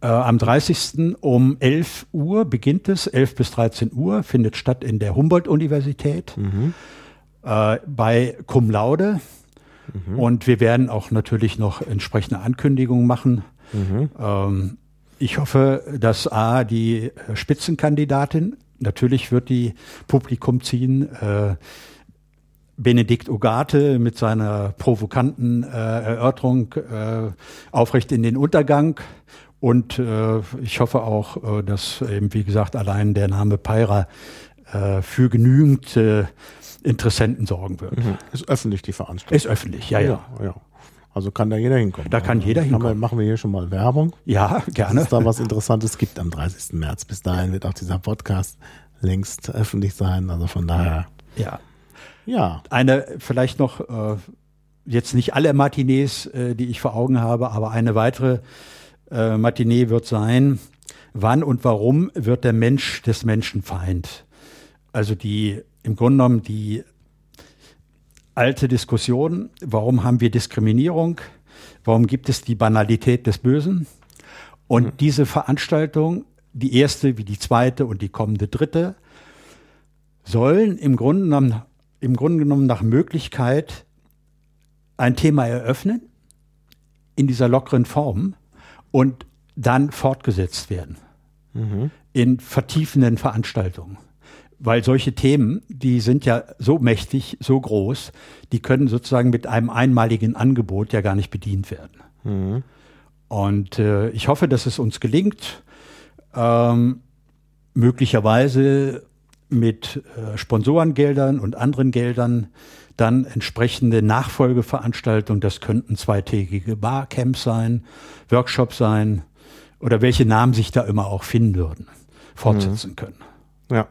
Äh, am 30. um 11 Uhr beginnt es, 11 bis 13 Uhr, findet statt in der Humboldt-Universität. Mhm äh, bei Cum Laude. Mhm. Und wir werden auch natürlich noch entsprechende Ankündigungen machen. Mhm. Ähm, ich hoffe, dass A, die Spitzenkandidatin, natürlich wird die Publikum ziehen, äh, Benedikt Ugarte mit seiner provokanten äh, Erörterung äh, aufrecht in den Untergang. Und äh, ich hoffe auch, äh, dass eben, wie gesagt, allein der Name Peira äh, für genügend äh, Interessenten sorgen wird. Mhm. Ist öffentlich die Veranstaltung? Ist öffentlich, ja, ja. ja, ja. Also kann da jeder hinkommen. Da kann jeder hinkommen. Wir, machen wir hier schon mal Werbung. Ja, gerne. Dass es da was Interessantes gibt am 30. März. Bis dahin wird auch dieser Podcast längst öffentlich sein. Also von daher. Ja. Ja. Eine vielleicht noch, äh, jetzt nicht alle Matinees, äh, die ich vor Augen habe, aber eine weitere äh, Matinee wird sein, wann und warum wird der Mensch des Menschen Feind? Also die im Grunde genommen die alte Diskussion, warum haben wir Diskriminierung, warum gibt es die Banalität des Bösen. Und mhm. diese Veranstaltung, die erste wie die zweite und die kommende dritte, sollen im Grunde genommen, im Grunde genommen nach Möglichkeit ein Thema eröffnen in dieser lockeren Form und dann fortgesetzt werden mhm. in vertiefenden Veranstaltungen. Weil solche Themen, die sind ja so mächtig, so groß, die können sozusagen mit einem einmaligen Angebot ja gar nicht bedient werden. Und äh, ich hoffe, dass es uns gelingt, ähm, möglicherweise mit äh, Sponsorengeldern und anderen Geldern dann entsprechende Nachfolgeveranstaltungen, das könnten zweitägige Barcamps sein, Workshops sein oder welche Namen sich da immer auch finden würden, fortsetzen können. Ja.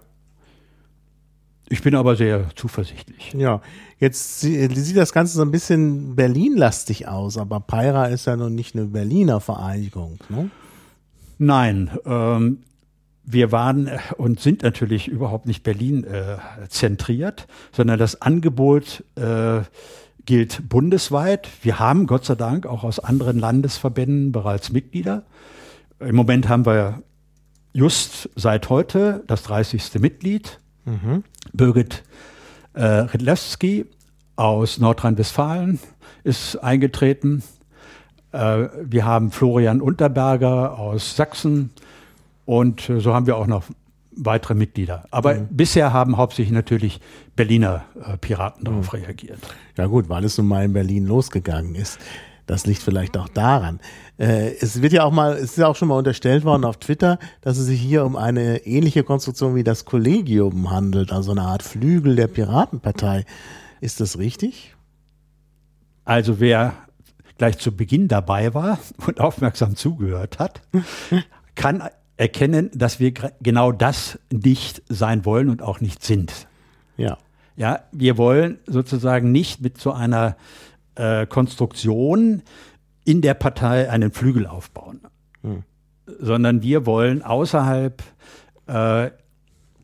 Ich bin aber sehr zuversichtlich. Ja, jetzt sie- sieht das Ganze so ein bisschen Berlin-lastig aus, aber Peira ist ja nun nicht eine Berliner Vereinigung. Ne? Nein, ähm, wir waren äh, und sind natürlich überhaupt nicht Berlin äh, zentriert, sondern das Angebot äh, gilt bundesweit. Wir haben Gott sei Dank auch aus anderen Landesverbänden bereits Mitglieder. Im Moment haben wir just seit heute das 30. Mitglied, Birgit äh, Ridlewski aus Nordrhein-Westfalen ist eingetreten. Äh, wir haben Florian Unterberger aus Sachsen und äh, so haben wir auch noch weitere Mitglieder. Aber bisher haben hauptsächlich natürlich Berliner äh, Piraten darauf reagiert. Ja gut, weil es nun mal in Berlin losgegangen ist. Das liegt vielleicht auch daran. Äh, es wird ja auch mal, es ist ja auch schon mal unterstellt worden auf Twitter, dass es sich hier um eine ähnliche Konstruktion wie das Kollegium handelt, also eine Art Flügel der Piratenpartei. Ist das richtig? Also wer gleich zu Beginn dabei war und aufmerksam zugehört hat, kann erkennen, dass wir genau das nicht sein wollen und auch nicht sind. Ja. Ja, wir wollen sozusagen nicht mit so einer äh, Konstruktion in der Partei einen Flügel aufbauen, sondern wir wollen außerhalb äh,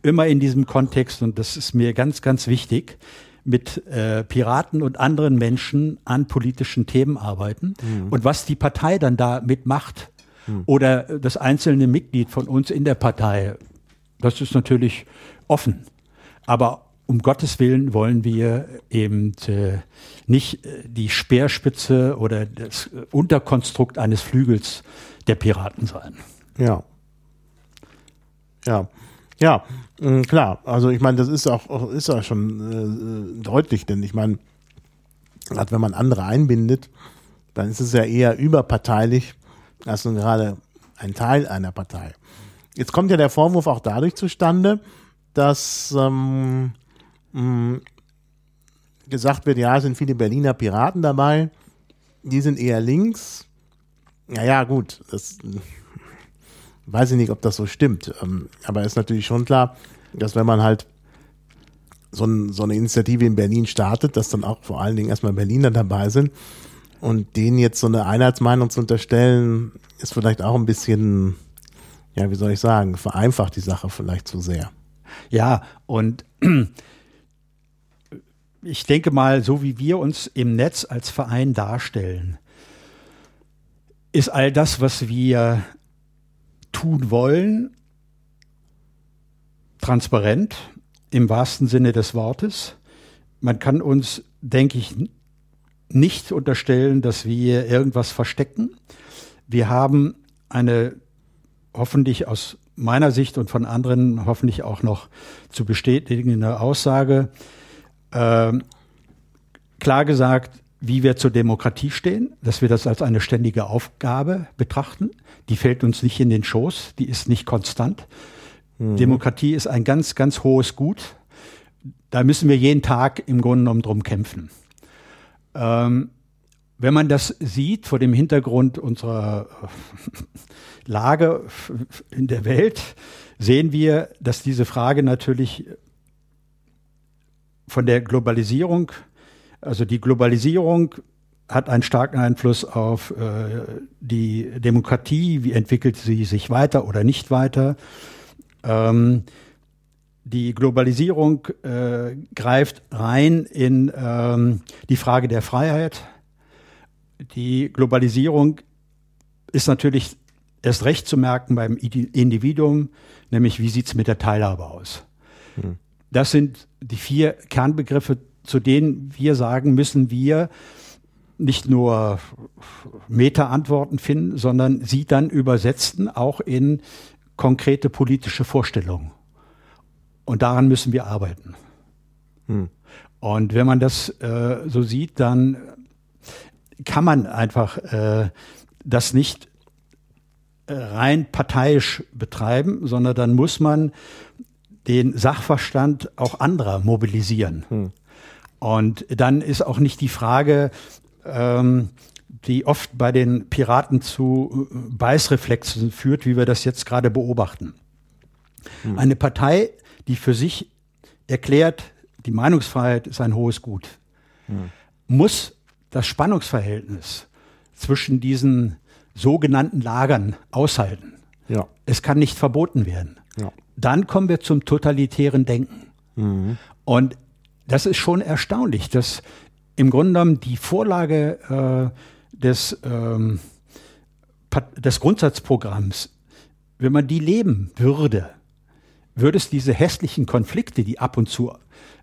immer in diesem Kontext, und das ist mir ganz, ganz wichtig, mit äh, Piraten und anderen Menschen an politischen Themen arbeiten. Und was die Partei dann damit macht oder das einzelne Mitglied von uns in der Partei, das ist natürlich offen. Aber um Gottes Willen wollen wir eben äh, nicht äh, die Speerspitze oder das äh, Unterkonstrukt eines Flügels der Piraten sein. Ja. Ja. Ja, mh, klar. Also ich meine, das ist auch auch- ist ja schon äh, deutlich, denn ich meine, gerade wenn man andere einbindet, dann ist es ja eher überparteilich als nun gerade ein Teil einer Partei. Jetzt kommt ja der Vorwurf auch dadurch zustande, dass ähm, mh, gesagt wird, ja, sind viele Berliner Piraten dabei, die sind eher links. Naja, gut, das weiß ich nicht, ob das so stimmt. Ähm, aber ist natürlich schon klar, dass wenn man halt so, ein, so eine Initiative in Berlin startet, dass dann auch vor allen Dingen erstmal Berliner dabei sind. Und denen jetzt so eine Einheitsmeinung zu unterstellen, ist vielleicht auch ein bisschen, ja, wie soll ich sagen, vereinfacht die Sache vielleicht zu sehr. Ja, und ich denke mal, so wie wir uns im Netz als Verein darstellen, ist all das, was wir tun wollen, transparent im wahrsten Sinne des Wortes. Man kann uns, denke ich, nicht unterstellen, dass wir irgendwas verstecken. Wir haben eine hoffentlich aus meiner Sicht und von anderen hoffentlich auch noch zu bestätigende Aussage ähm, klar gesagt, wie wir zur Demokratie stehen, dass wir das als eine ständige Aufgabe betrachten. Die fällt uns nicht in den Schoß, die ist nicht konstant. Demokratie ist ein ganz, ganz hohes Gut. Da müssen wir jeden Tag im Grunde genommen drum kämpfen. Ähm, wenn man das sieht vor dem Hintergrund unserer Lage in der Welt, sehen wir, dass diese Frage natürlich von der Globalisierung, also die Globalisierung hat einen starken Einfluss auf äh, die Demokratie, wie entwickelt sie sich weiter oder nicht weiter. Ähm, die Globalisierung äh, greift rein in ähm, die Frage der Freiheit. Die Globalisierung ist natürlich erst recht zu merken beim Individuum, nämlich wie sieht es mit der Teilhabe aus. Das sind die vier Kernbegriffe, zu denen wir sagen, müssen wir nicht nur Meta-Antworten finden, sondern sie dann übersetzen auch in konkrete politische Vorstellungen. Und daran müssen wir arbeiten. Hm. Und wenn man das äh, so sieht, dann kann man einfach äh, das nicht äh, rein parteiisch betreiben, sondern dann muss man den Sachverstand auch anderer mobilisieren. Hm. Und dann ist auch nicht die Frage, ähm, die oft bei den Piraten zu äh, Beißreflexen führt, wie wir das jetzt gerade beobachten. Hm. Eine Partei, die für sich erklärt, die Meinungsfreiheit ist ein hohes Gut, hm. muss das Spannungsverhältnis zwischen diesen sogenannten Lagern aushalten. Ja. Es kann nicht verboten werden. Ja. Dann kommen wir zum totalitären Denken. Mhm. Und das ist schon erstaunlich, dass im Grunde genommen die Vorlage äh, des, ähm, des Grundsatzprogramms, wenn man die leben würde, würde es diese hässlichen Konflikte, die ab und zu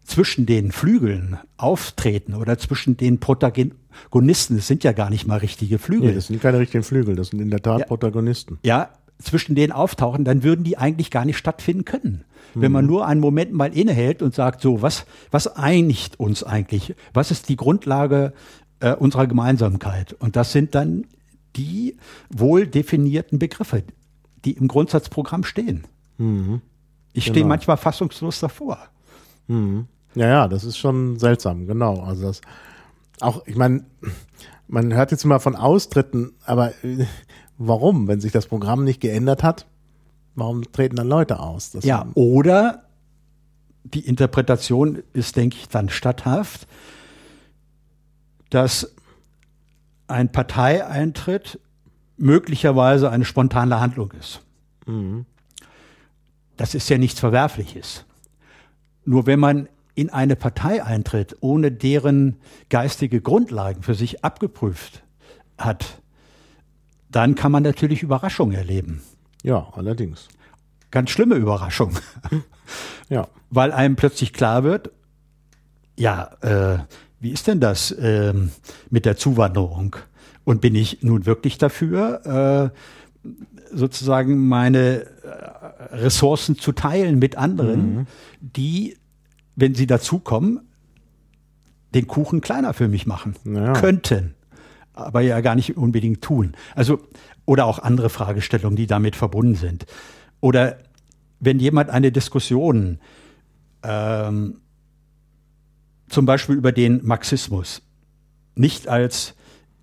zwischen den Flügeln auftreten oder zwischen den Protagonisten, das sind ja gar nicht mal richtige Flügel. Nee, das sind keine richtigen Flügel, das sind in der Tat ja, Protagonisten. Ja, zwischen denen auftauchen, dann würden die eigentlich gar nicht stattfinden können. Mhm. Wenn man mhm. nur einen Moment mal innehält und sagt, so, was, was einigt uns eigentlich? Was ist die Grundlage äh, unserer Gemeinsamkeit? Und das sind dann die wohl definierten Begriffe, die im Grundsatzprogramm stehen. Mhm. Ich genau. stehe manchmal fassungslos davor. Mhm. Ja, ja, das ist schon seltsam, genau. Also das auch, ich meine, man hört jetzt immer von Austritten, aber äh, warum, wenn sich das Programm nicht geändert hat? Warum treten dann Leute aus? Das ja, oder die Interpretation ist, denke ich, dann statthaft, dass ein Parteieintritt möglicherweise eine spontane Handlung ist. Mhm. Das ist ja nichts Verwerfliches. Nur wenn man in eine Partei eintritt, ohne deren geistige Grundlagen für sich abgeprüft hat, dann kann man natürlich Überraschungen erleben. Ja, allerdings. Ganz schlimme Überraschungen. ja. Weil einem plötzlich klar wird, ja, äh, wie ist denn das äh, mit der Zuwanderung? Und bin ich nun wirklich dafür, äh, sozusagen meine äh, Ressourcen zu teilen mit anderen, mhm. die, wenn sie dazukommen, den Kuchen kleiner für mich machen ja. könnten, aber ja gar nicht unbedingt tun. Also oder auch andere Fragestellungen, die damit verbunden sind. Oder wenn jemand eine Diskussion ähm, zum Beispiel über den Marxismus nicht als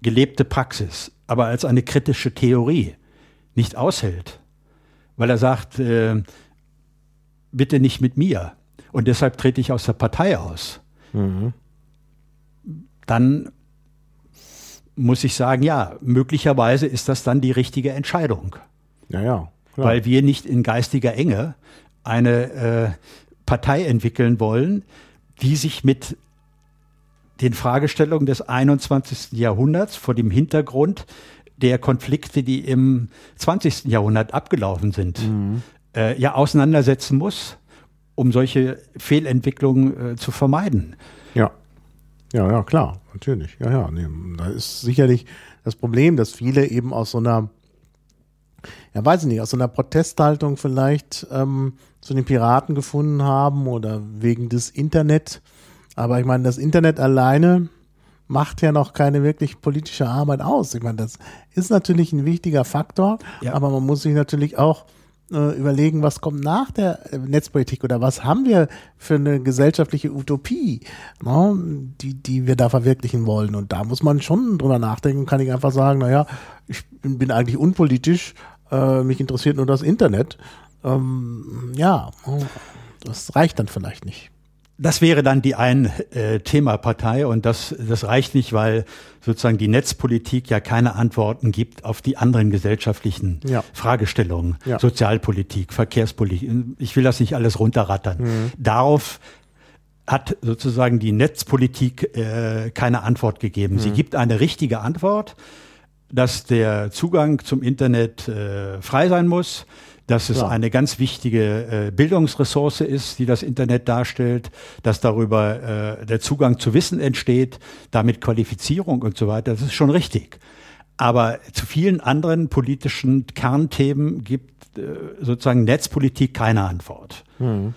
gelebte Praxis, aber als eine kritische Theorie nicht aushält, weil er sagt, äh, bitte nicht mit mir und deshalb trete ich aus der Partei aus, mhm. dann muss ich sagen, ja, möglicherweise ist das dann die richtige Entscheidung. Ja, ja. Klar. Weil wir nicht in geistiger Enge eine äh, Partei entwickeln wollen, die sich mit den Fragestellungen des 21. Jahrhunderts vor dem Hintergrund der Konflikte, die im 20. Jahrhundert abgelaufen sind, mhm. äh, ja auseinandersetzen muss, um solche Fehlentwicklungen äh, zu vermeiden. Ja. Ja, ja, klar, natürlich. Ja, ja. Nee, da ist sicherlich das Problem, dass viele eben aus so einer, ja, weiß ich nicht, aus so einer Protesthaltung vielleicht ähm, zu den Piraten gefunden haben oder wegen des Internet. Aber ich meine, das Internet alleine macht ja noch keine wirklich politische Arbeit aus. Ich meine, das ist natürlich ein wichtiger Faktor, ja. aber man muss sich natürlich auch äh, überlegen, was kommt nach der äh, Netzpolitik oder was haben wir für eine gesellschaftliche Utopie, ne, die, die wir da verwirklichen wollen. Und da muss man schon drüber nachdenken, kann ich einfach sagen, naja, ich bin, bin eigentlich unpolitisch, äh, mich interessiert nur das Internet. Ähm, ja, das reicht dann vielleicht nicht. Das wäre dann die Ein-Thema-Partei und das, das reicht nicht, weil sozusagen die Netzpolitik ja keine Antworten gibt auf die anderen gesellschaftlichen ja. Fragestellungen. Ja. Sozialpolitik, Verkehrspolitik. Ich will das nicht alles runterrattern. Mhm. Darauf hat sozusagen die Netzpolitik äh, keine Antwort gegeben. Mhm. Sie gibt eine richtige Antwort, dass der Zugang zum Internet äh, frei sein muss, dass es ja. eine ganz wichtige äh, Bildungsressource ist, die das Internet darstellt, dass darüber äh, der Zugang zu Wissen entsteht, damit Qualifizierung und so weiter. Das ist schon richtig. Aber zu vielen anderen politischen Kernthemen gibt äh, sozusagen Netzpolitik keine Antwort. Mhm.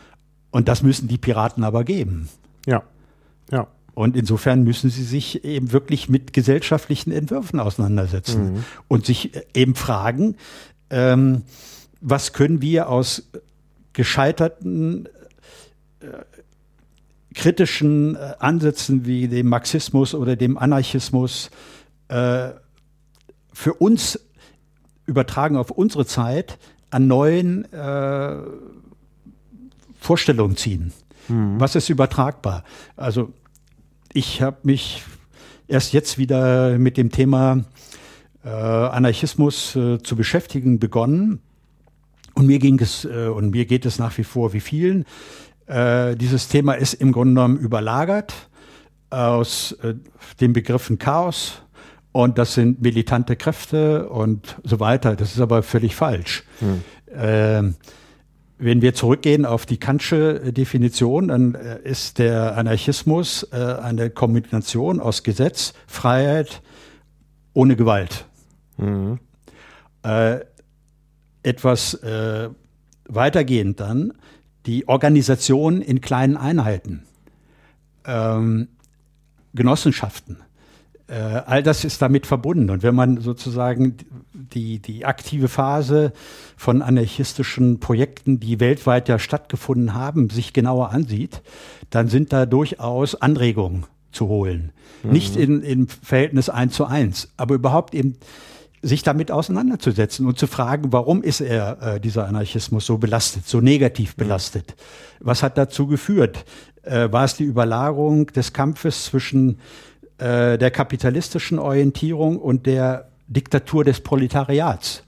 Und das müssen die Piraten aber geben. Ja, ja. Und insofern müssen sie sich eben wirklich mit gesellschaftlichen Entwürfen auseinandersetzen mhm. und sich eben fragen, ähm, was können wir aus gescheiterten äh, kritischen äh, Ansätzen wie dem Marxismus oder dem Anarchismus äh, für uns übertragen auf unsere Zeit an neuen äh, Vorstellungen ziehen. Mhm. Was ist übertragbar? Also ich habe mich erst jetzt wieder mit dem Thema äh, Anarchismus äh, zu beschäftigen begonnen. Und mir ging es äh, und mir geht es nach wie vor wie vielen. Äh, dieses Thema ist im Grunde genommen überlagert aus äh, den Begriffen Chaos, und das sind militante Kräfte und so weiter. Das ist aber völlig falsch. Hm. Ähm, wenn wir zurückgehen auf die Kantsche Definition, dann äh, ist der Anarchismus äh, eine Kombination aus Gesetz, Freiheit ohne Gewalt. Mhm. Etwas äh, weitergehend dann die Organisation in kleinen Einheiten, ähm, Genossenschaften. Äh, all das ist damit verbunden. Und wenn man sozusagen die, die aktive Phase von anarchistischen Projekten, die weltweit ja stattgefunden haben, sich genauer ansieht, dann sind da durchaus Anregungen zu holen. Mhm. Nicht in, im Verhältnis eins zu eins, aber überhaupt eben sich damit auseinanderzusetzen und zu fragen, warum ist er, äh, dieser Anarchismus, so belastet, so negativ belastet? Was hat dazu geführt? Äh, war es die Überlagerung des Kampfes zwischen äh, der kapitalistischen Orientierung und der Diktatur des Proletariats.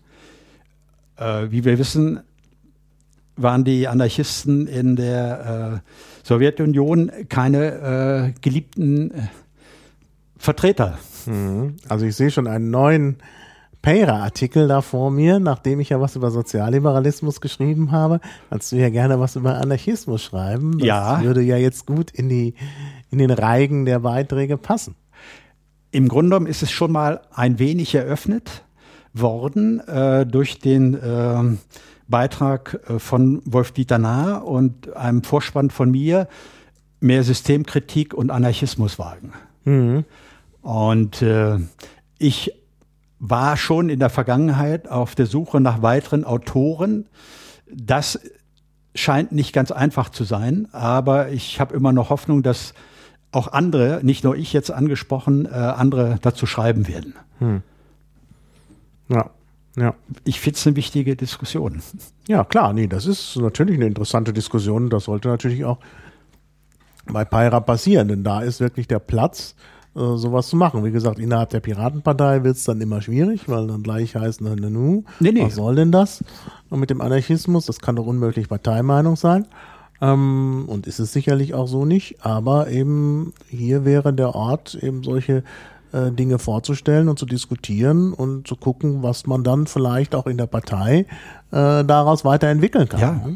Äh, wie wir wissen, waren die Anarchisten in der äh, Sowjetunion keine äh, geliebten äh, Vertreter. Mhm. Also ich sehe schon einen neuen Peyra-Artikel da vor mir, nachdem ich ja was über Sozialliberalismus geschrieben habe, kannst du ja gerne was über Anarchismus schreiben. Das ja. würde ja jetzt gut in die in den Reigen der Beiträge passen. Im Grunde genommen ist es schon mal ein wenig eröffnet worden äh, durch den äh, Beitrag von Wolf-Dieter Nahr und einem Vorspann von mir, mehr Systemkritik und Anarchismus wagen. Mhm. Und äh, ich war schon in der Vergangenheit auf der Suche nach weiteren Autoren. Das scheint nicht ganz einfach zu sein, aber ich habe immer noch Hoffnung, dass auch andere, nicht nur ich jetzt angesprochen, äh, andere dazu schreiben werden. Hm. Ja. Ja. Ich finde es eine wichtige Diskussion. Ja, klar, nee, das ist natürlich eine interessante Diskussion. Das sollte natürlich auch bei Paira passieren, denn da ist wirklich der Platz, äh, sowas zu machen. Wie gesagt, innerhalb der Piratenpartei wird es dann immer schwierig, weil dann gleich heißt, na, na, nu, nee, nee. was soll denn das? Und mit dem Anarchismus, das kann doch unmöglich Parteimeinung sein. Ähm, und ist es sicherlich auch so nicht, aber eben hier wäre der Ort, eben solche äh, Dinge vorzustellen und zu diskutieren und zu gucken, was man dann vielleicht auch in der Partei äh, daraus weiterentwickeln kann. Ja.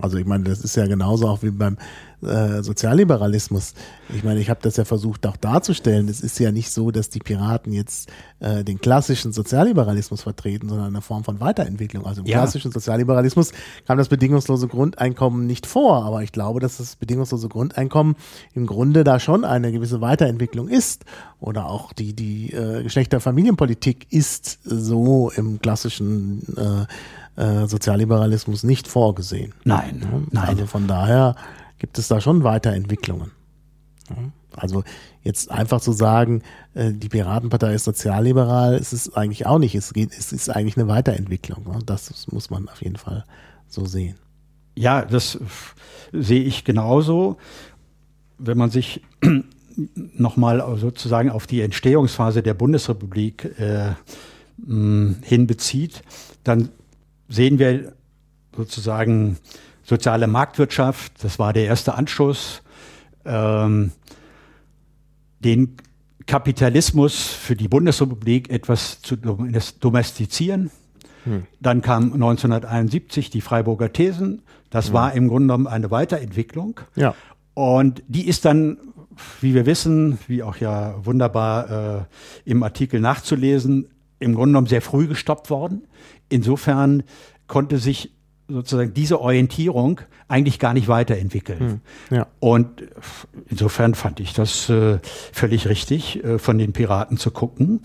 Also ich meine, das ist ja genauso auch wie beim äh, Sozialliberalismus. Ich meine, ich habe das ja versucht auch darzustellen. Es ist ja nicht so, dass die Piraten jetzt äh, den klassischen Sozialliberalismus vertreten, sondern eine Form von Weiterentwicklung. Also im ja. klassischen Sozialliberalismus kam das bedingungslose Grundeinkommen nicht vor, aber ich glaube, dass das bedingungslose Grundeinkommen im Grunde da schon eine gewisse Weiterentwicklung ist. Oder auch die, die äh, Geschlechterfamilienpolitik ist so im klassischen äh, äh, Sozialliberalismus nicht vorgesehen. Nein, ja? nein. Also von daher gibt es da schon Weiterentwicklungen. Also jetzt einfach zu sagen, äh, die Piratenpartei ist sozialliberal, ist es eigentlich auch nicht. Es, geht, es ist eigentlich eine Weiterentwicklung. Das muss man auf jeden Fall so sehen. Ja, das sehe ich genauso. Wenn man sich nochmal sozusagen auf die Entstehungsphase der Bundesrepublik äh, hinbezieht, dann sehen wir sozusagen soziale Marktwirtschaft, das war der erste Anschuss, ähm, den Kapitalismus für die Bundesrepublik etwas zu domestizieren. Hm. Dann kam 1971 die Freiburger Thesen. Das hm. war im Grunde genommen eine Weiterentwicklung. Ja. Und die ist dann, wie wir wissen, wie auch ja wunderbar äh, im Artikel nachzulesen, im Grunde genommen sehr früh gestoppt worden. Insofern konnte sich sozusagen diese Orientierung eigentlich gar nicht weiterentwickeln. Hm, ja. Und insofern fand ich das äh, völlig richtig, äh, von den Piraten zu gucken,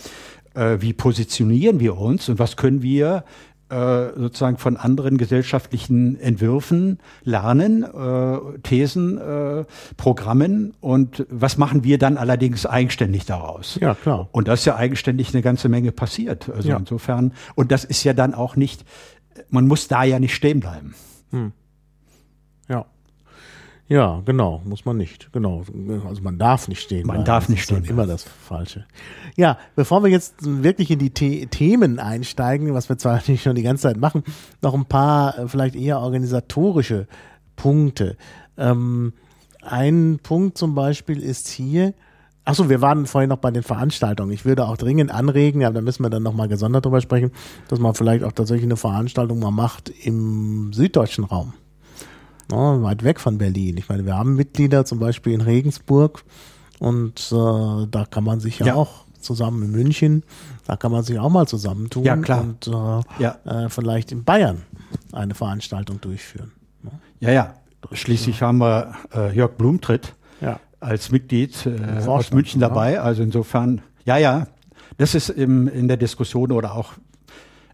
äh, wie positionieren wir uns und was können wir äh, sozusagen von anderen gesellschaftlichen Entwürfen lernen, äh, Thesen, äh, Programmen und was machen wir dann allerdings eigenständig daraus? Ja, klar. Und das ist ja eigenständig eine ganze Menge passiert. Also Ja. insofern, und das ist ja dann auch nicht, man muss da ja nicht stehen bleiben. Ja. Ja, genau, muss man nicht. Genau. Also man darf nicht stehen. Man bleiben. darf Das nicht ist dann stehen Immer das Falsche. Ja, bevor wir jetzt wirklich in die The Themen einsteigen, was wir zwar natürlich schon die ganze Zeit machen, noch ein paar äh, vielleicht eher organisatorische Punkte. Ähm, ein Punkt zum Beispiel ist hier, Achso, wir waren vorhin noch bei den Veranstaltungen. Ich würde auch dringend anregen, aber da müssen wir dann nochmal gesondert drüber sprechen, dass man vielleicht auch tatsächlich eine Veranstaltung mal macht im süddeutschen Raum. Ja, weit weg von Berlin. Ich meine, wir haben Mitglieder zum Beispiel in Regensburg und äh, da kann man sich ja, Ja. auch zusammen in München, da kann man sich auch mal zusammentun Ja, klar. und äh, Ja. äh, vielleicht in Bayern eine Veranstaltung durchführen. Ja, ja. Schließlich haben wir äh, Jörg Blumtritt als Mitglied äh, aus München ja. dabei. Also insofern, ja, ja, das ist im, in der Diskussion oder auch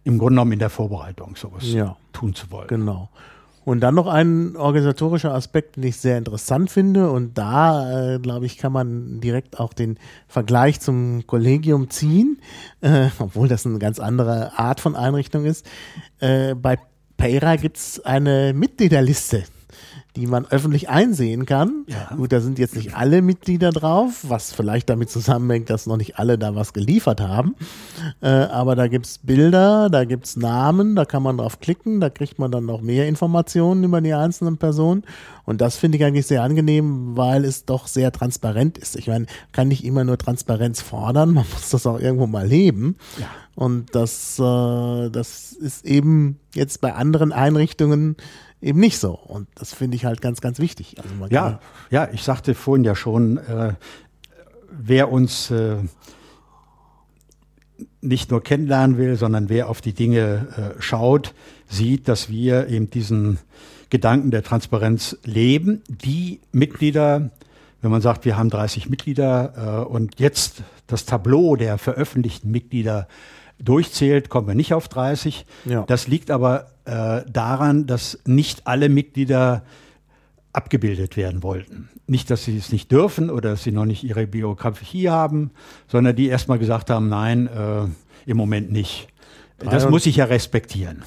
im Grunde genommen in der Vorbereitung, sowas Ja. tun zu wollen. Genau. Und dann noch ein organisatorischer Aspekt, den ich sehr interessant finde. Und da, äh, glaube ich, kann man direkt auch den Vergleich zum Kollegium ziehen, äh, obwohl das eine ganz andere Art von Einrichtung ist. Äh, bei Payra gibt's eine Mitgliederliste die man öffentlich einsehen kann. Ja. Gut, da sind jetzt nicht alle Mitglieder drauf, was vielleicht damit zusammenhängt, dass noch nicht alle da was geliefert haben. Äh, aber da gibt's Bilder, da gibt's Namen, da kann man drauf klicken, da kriegt man dann noch mehr Informationen über die einzelnen Personen. Und das finde ich eigentlich sehr angenehm, weil es doch sehr transparent ist. Ich meine, kann nicht immer nur Transparenz fordern, man muss das auch irgendwo mal leben. Ja. Und das, äh, das ist eben jetzt bei anderen Einrichtungen eben nicht so. Und das finde ich halt ganz, ganz wichtig. Also Ja, ja, ich sagte vorhin ja schon, äh, wer uns äh, nicht nur kennenlernen will, sondern wer auf die Dinge äh, schaut, sieht, dass wir eben diesen Gedanken der Transparenz leben. Die Mitglieder, wenn man sagt, wir haben 30 Mitglieder äh, und jetzt das Tableau der veröffentlichten Mitglieder durchzählt, kommen wir nicht auf 30. Ja. Das liegt aber äh, daran, dass nicht alle Mitglieder abgebildet werden wollten. Nicht, dass sie es nicht dürfen oder dass sie noch nicht ihre Biografie haben, sondern die erstmal gesagt haben, nein, äh, im Moment nicht. Das muss ich ja respektieren.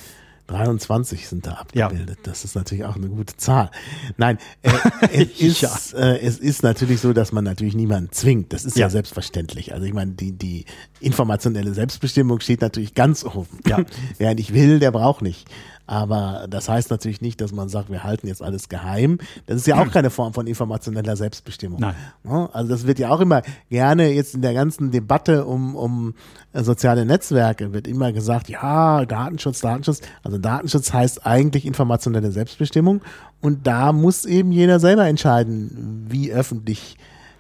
23 sind da Ja. abgebildet. Das ist natürlich auch eine gute Zahl. Nein, äh, es, Ja. ist, äh, es ist natürlich so, dass man natürlich niemanden zwingt. Das ist ja, Ja. selbstverständlich. Also ich meine, die, die informationelle Selbstbestimmung steht natürlich ganz oben. Ja. Wer nicht will, der braucht nicht. Aber das heißt natürlich nicht, dass man sagt, wir halten jetzt alles geheim. Das ist ja auch keine Form von informationeller Selbstbestimmung. Nein. Ja, Also das wird ja auch immer gerne jetzt in der ganzen Debatte um, um äh, soziale Netzwerke wird immer gesagt, ja, Datenschutz, Datenschutz. Also Datenschutz heißt eigentlich informationelle Selbstbestimmung und da muss eben jeder selber entscheiden, wie öffentlich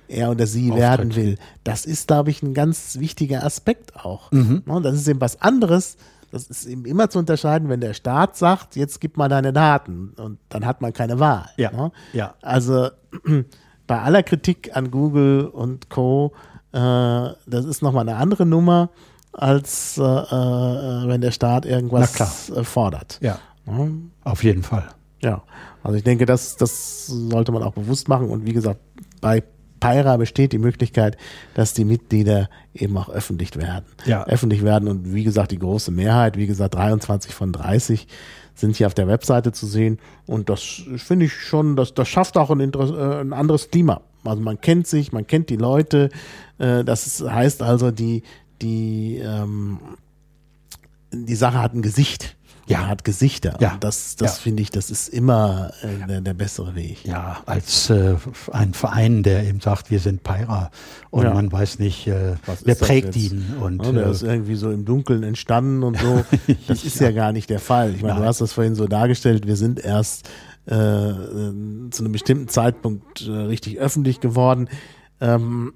er oder sie Auftritt. werden will. Das ist, glaube ich, ein ganz wichtiger Aspekt auch. Ja, das ist eben was anderes. Das ist eben immer zu unterscheiden, wenn der Staat sagt, jetzt gib mal deine Daten und dann hat man keine Wahl. Ja, ne? ja. Also bei aller Kritik an Google und Co., äh, das ist nochmal eine andere Nummer, als äh, äh, wenn der Staat irgendwas äh, fordert. Ja, Ja, auf jeden Fall. ja, also ich denke, das, das sollte man auch bewusst machen. Und wie gesagt, bei Pyra besteht die Möglichkeit, dass die Mitglieder eben auch öffentlich werden. Ja. Öffentlich werden und wie gesagt, die große Mehrheit, wie gesagt, 23 von 30 sind hier auf der Webseite zu sehen. Und das finde ich schon, das, das schafft auch ein, Inter- äh, ein anderes Klima. Also man kennt sich, man kennt die Leute. Äh, Das heißt also, die, die, ähm, die Sache hat ein Gesicht. Ja. Ja. Hat Gesichter. Ja. Und das, das Ja. finde ich, das ist immer äh, der, der bessere Weg. Ja, als äh, ein Verein, der eben sagt, wir sind Pyra und man weiß nicht, äh, Was wer prägt ihn. Und Ja, der äh, ist irgendwie so im Dunkeln entstanden und so. Das ist ja, gar nicht der Fall. Ich meine, du hast das vorhin so dargestellt, wir sind erst äh, zu einem bestimmten Zeitpunkt äh, richtig öffentlich geworden. Ähm,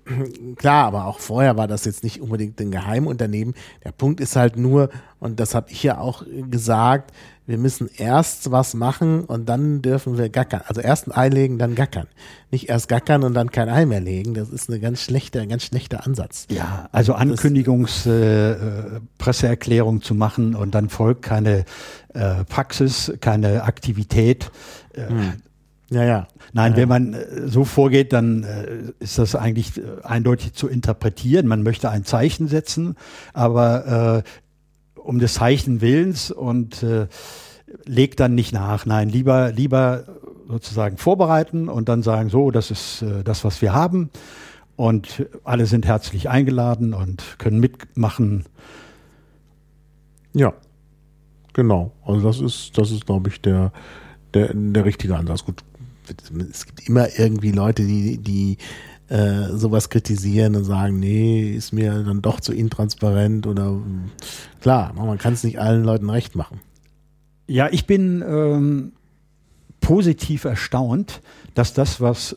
klar, aber auch vorher war das jetzt nicht unbedingt ein Geheimunternehmen. Der Punkt ist halt nur, und das habe ich ja auch gesagt, wir müssen erst was machen und dann dürfen wir gackern. Also erst einlegen, dann gackern. Nicht erst gackern und dann kein Ei mehr legen. Das ist eine ganz schlechte, ein ganz schlechter Ansatz. Ja, also Ankündigungs, äh, äh, Presseerklärung zu machen und dann folgt keine äh, Praxis, keine Aktivität. Äh, hm. Ja, ja. Nein, ja. wenn man äh, so vorgeht, dann äh, ist das eigentlich eindeutig zu interpretieren. Man möchte ein Zeichen setzen, aber äh, um des Zeichen Willens und äh, legt dann nicht nach. Nein, lieber, lieber sozusagen vorbereiten und dann sagen, so, das ist äh, das, was wir haben. Und alle sind herzlich eingeladen und können mitmachen. Ja, genau. Also das ist, das ist, glaube ich, der, der, der richtige Ansatz. Gut, es gibt immer irgendwie Leute, die, die äh, sowas kritisieren und sagen, nee, ist mir dann doch zu intransparent oder klar, man kann es nicht allen Leuten recht machen. Ja, ich bin ähm, positiv erstaunt, dass das, was äh,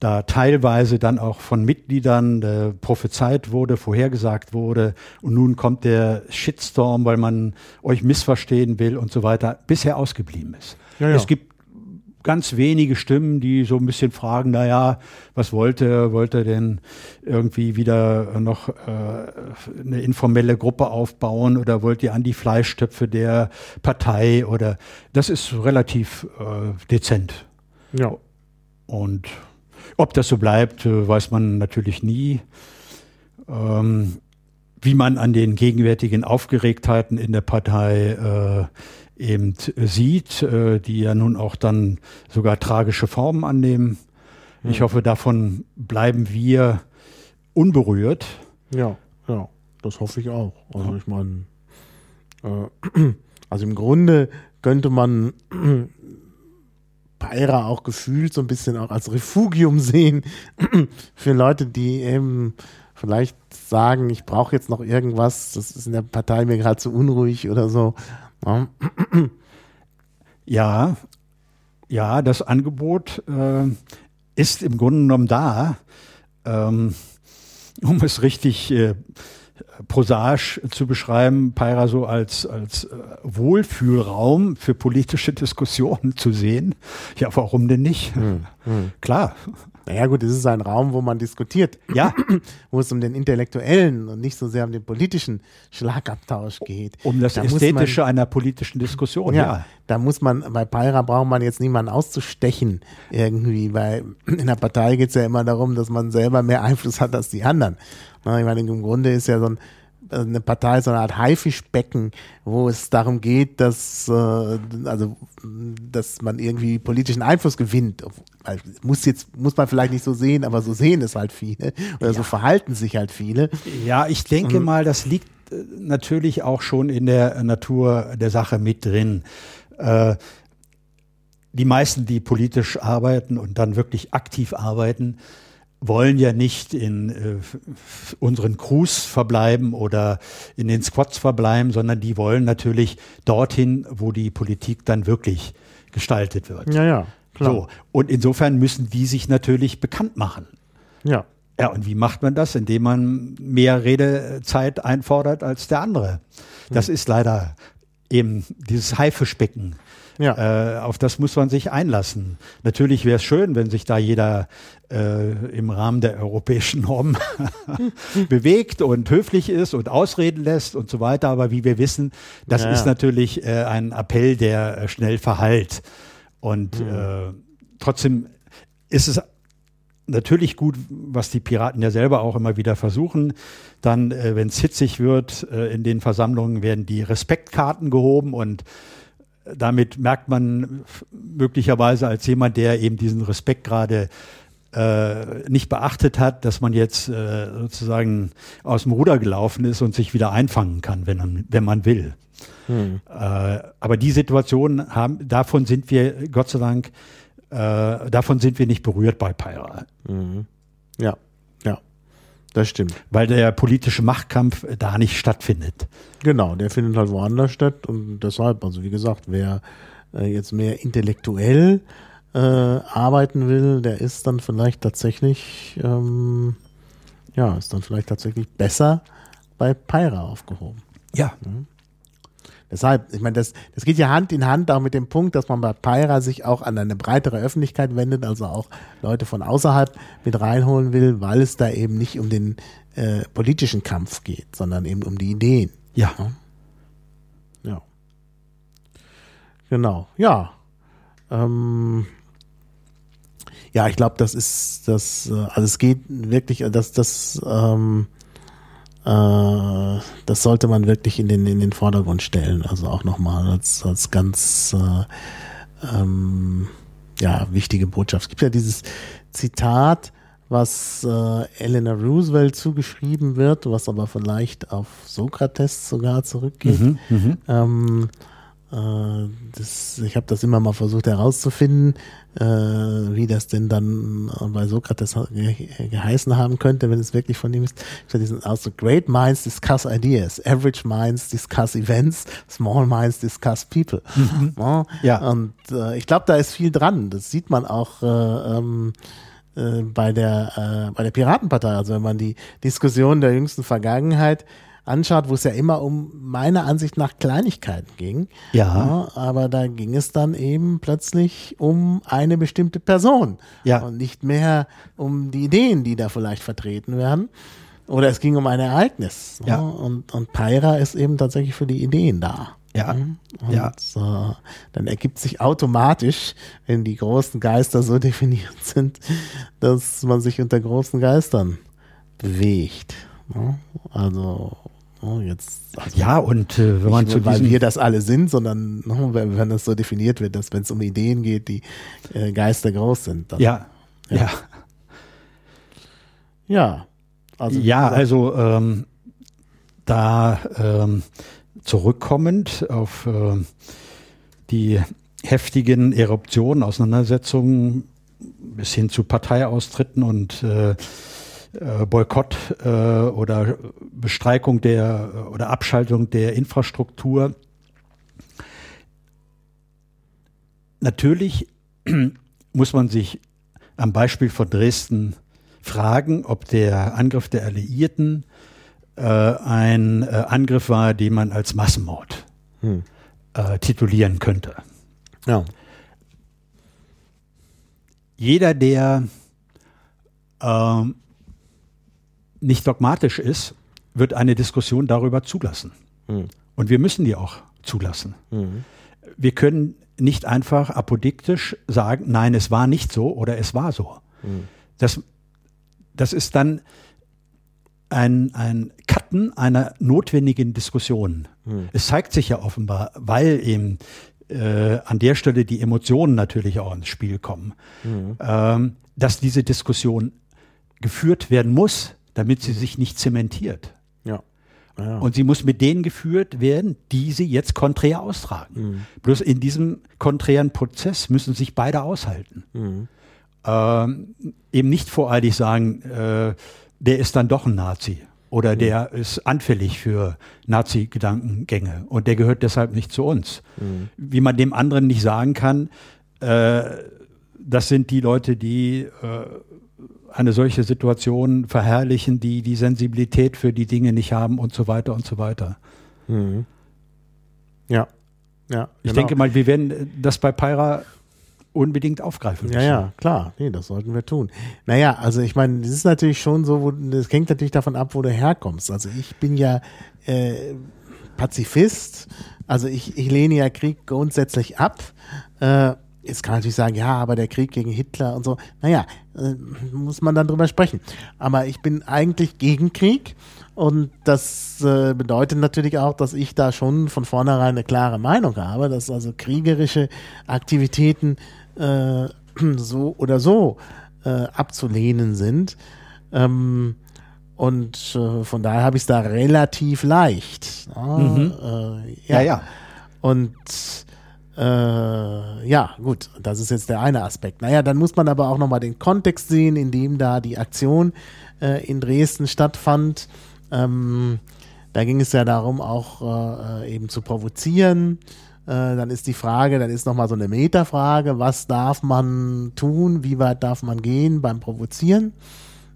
da teilweise dann auch von Mitgliedern äh, prophezeit wurde, vorhergesagt wurde und nun kommt der Shitstorm, weil man euch missverstehen will und so weiter, bisher ausgeblieben ist. Ja, ja. Es gibt ganz wenige Stimmen, die so ein bisschen fragen, na ja, was wollte, wollte denn irgendwie wieder noch äh, eine informelle Gruppe aufbauen oder wollt ihr an die Fleischtöpfe der Partei oder das ist relativ äh, dezent. Ja. Und ob das so bleibt, äh, weiß man natürlich nie. Ähm, wie man an den gegenwärtigen Aufgeregtheiten in der Partei äh, eben sieht, äh, die ja nun auch dann sogar tragische Formen annehmen. Ich hoffe, davon bleiben wir unberührt. Ja, ja, das hoffe ich auch. Also ich meine, äh, also im Grunde könnte man Paira auch gefühlt so ein bisschen auch als Refugium sehen für Leute, die eben vielleicht sagen, ich brauche jetzt noch irgendwas, das ist in der Partei mir gerade zu unruhig oder so. Ja, ja, das Angebot äh, ist im Grunde genommen da, ähm, um es richtig äh, prosaisch zu beschreiben, Peira so als, als äh, Wohlfühlraum für politische Diskussionen zu sehen. Ja, warum denn nicht? Hm, hm. Klar. Naja gut, es ist ein Raum, wo man diskutiert. Ja. wo es um den intellektuellen und nicht so sehr um den politischen Schlagabtausch geht. Um das da Ästhetische man, einer politischen Diskussion, ja, ja. Da muss man, bei Peira braucht man jetzt niemanden auszustechen irgendwie, weil in der Partei geht es ja immer darum, dass man selber mehr Einfluss hat als die anderen. Ich meine, im Grunde ist ja so ein eine Partei so eine Art Haifischbecken, wo es darum geht, dass, äh, also, dass man irgendwie politischen Einfluss gewinnt. Muss jetzt, muss man vielleicht nicht so sehen, aber so sehen es halt viele. Oder ja. so verhalten sich halt viele. Ja, ich denke mal, das liegt äh, natürlich auch schon in der Natur der Sache mit drin. Äh, die meisten, die politisch arbeiten und dann wirklich aktiv arbeiten, wollen ja nicht in äh, unseren Crews verbleiben oder in den Squads verbleiben, sondern die wollen natürlich dorthin, wo die Politik dann wirklich gestaltet wird. Ja, ja, klar. So. Und insofern müssen die sich natürlich bekannt machen. Ja. Ja, und wie macht man das? Indem man mehr Redezeit einfordert als der andere. Das hm. ist leider eben dieses Haifischbecken. Ja. Äh, auf das muss man sich einlassen. Natürlich wäre es schön, wenn sich da jeder äh, im Rahmen der europäischen Normen bewegt und höflich ist und ausreden lässt und so weiter. Aber wie wir wissen, das ja. ist natürlich äh, ein Appell, der äh, schnell verhallt. Und mhm. trotzdem ist es natürlich gut, was die Piraten ja selber auch immer wieder versuchen. Dann, äh, wenn es hitzig wird, äh, in den Versammlungen werden die Respektkarten gehoben und damit merkt man möglicherweise als jemand, der eben diesen Respekt gerade äh, nicht beachtet hat, dass man jetzt äh, sozusagen aus dem Ruder gelaufen ist und sich wieder einfangen kann, wenn man, wenn man will. Hm. Äh, aber die Situation haben, davon sind wir, Gott sei Dank, äh, davon sind wir nicht berührt bei Pyra. Mhm. Ja, ja, das stimmt. Weil der politische Machtkampf da nicht stattfindet. Genau, der findet halt woanders statt und deshalb, also wie gesagt, wer äh, jetzt mehr intellektuell äh, arbeiten will, der ist dann vielleicht tatsächlich, ähm, ja, ist dann vielleicht tatsächlich besser bei Pyra aufgehoben. Ja. Deshalb, ich meine, das, das geht ja Hand in Hand auch mit dem Punkt, dass man bei Pyra sich auch an eine breitere Öffentlichkeit wendet, also auch Leute von außerhalb mit reinholen will, weil es da eben nicht um den äh, politischen Kampf geht, sondern eben um die Ideen. Ja. Ja. Genau, ja. Ähm, ja, ich glaube, das ist das, äh, also es geht wirklich, äh, das, das, ähm, äh, das sollte man wirklich in den, in den Vordergrund stellen. Also auch nochmal als, als ganz äh, ähm, ja, wichtige Botschaft. Es gibt ja dieses Zitat, was äh, Eleanor Roosevelt zugeschrieben wird, was aber vielleicht auf Sokrates sogar zurückgeht. Mhm, mhm. Ähm, äh, das, ich habe das immer mal versucht herauszufinden, äh, wie das denn dann bei Sokrates ge geheißen haben könnte, wenn es wirklich von ihm ist. Ich hatte diesen Ausdruck, Great Minds discuss ideas, Average Minds discuss events, Small Minds discuss people. Ja, Ja. Und äh, ich glaube, da ist viel dran. Das sieht man auch äh, ähm, äh, bei der äh, bei der Piratenpartei. Also wenn man die Diskussion der jüngsten Vergangenheit anschaut, wo es ja immer um meiner Ansicht nach Kleinigkeiten ging. Ja. aber da ging es dann eben plötzlich um eine bestimmte Person. Ja. Und nicht mehr um die Ideen, die da vielleicht vertreten werden. Oder es ging um ein Ereignis. Ja. Und, und Pyra ist eben tatsächlich für die Ideen da. Ja. Und Ja. äh, dann ergibt sich automatisch, wenn die großen Geister so definiert sind, dass man sich unter großen Geistern bewegt. ne? Also ne, jetzt, also Ja, und äh, wenn man nicht zu weil wir das alle sind, sondern ne, wenn, wenn das so definiert wird, dass wenn es um Ideen geht, die äh, Geister groß sind. Dann, ja, ja, ja. Also, wie ja, also ähm, da ähm, zurückkommend auf äh, die heftigen Eruptionen, Auseinandersetzungen bis hin zu Parteiaustritten und äh, äh, Boykott äh, oder Bestreikung der oder Abschaltung der Infrastruktur. Natürlich muss man sich am Beispiel von Dresden fragen, ob der Angriff der Alliierten äh, ein äh, Angriff war, den man als Massenmord äh, titulieren könnte. ja. Jeder, der ähm, nicht dogmatisch ist, wird eine Diskussion darüber zulassen. Und wir müssen die auch zulassen. Wir können nicht einfach apodiktisch sagen, nein, es war nicht so oder es war so. Das, das ist dann ein, ein Cutten einer notwendigen Diskussion. Es zeigt sich ja offenbar, weil eben äh, an der Stelle die Emotionen natürlich auch ins Spiel kommen, ähm, dass diese Diskussion geführt werden muss, damit sie sich nicht zementiert. Ja. Ja. Und sie muss mit denen geführt werden, die sie jetzt konträr austragen. Bloß in diesem konträren Prozess müssen sich beide aushalten. Ähm, eben nicht voreilig sagen, äh, der ist dann doch ein Nazi oder der ist anfällig für Nazi-Gedankengänge und der gehört deshalb nicht zu uns. Wie man dem anderen nicht sagen kann, äh, das sind die Leute, die äh, eine solche Situation verherrlichen, die die Sensibilität für die Dinge nicht haben und so weiter und so weiter. ja. Ja. Ich genau. denke mal, wir werden das bei Pyra unbedingt aufgreifen Ja, müssen. ja, klar. Nee, das sollten wir tun. Naja, also ich meine, das ist natürlich schon so, wo, das hängt natürlich davon ab, wo du herkommst. Also ich bin ja äh, Pazifist, also ich, ich lehne ja Krieg grundsätzlich ab. Äh, jetzt kann man natürlich sagen, ja, aber der Krieg gegen Hitler und so, naja, äh, muss man dann drüber sprechen. Aber ich bin eigentlich gegen Krieg und das äh, bedeutet natürlich auch, dass ich da schon von vornherein eine klare Meinung habe, dass also kriegerische Aktivitäten äh, so oder so äh, abzulehnen sind. Ähm, und äh, von daher habe ich es da relativ leicht. ne? Äh, Ja, ja. Und äh, ja, gut, das ist jetzt der eine Aspekt. Naja, dann muss man aber auch nochmal den Kontext sehen, in dem da die Aktion äh, in Dresden stattfand. Ähm, da ging es ja darum, auch äh, eben zu provozieren. Äh, dann ist die Frage, dann ist nochmal so eine Metafrage, was darf man tun, wie weit darf man gehen beim Provozieren?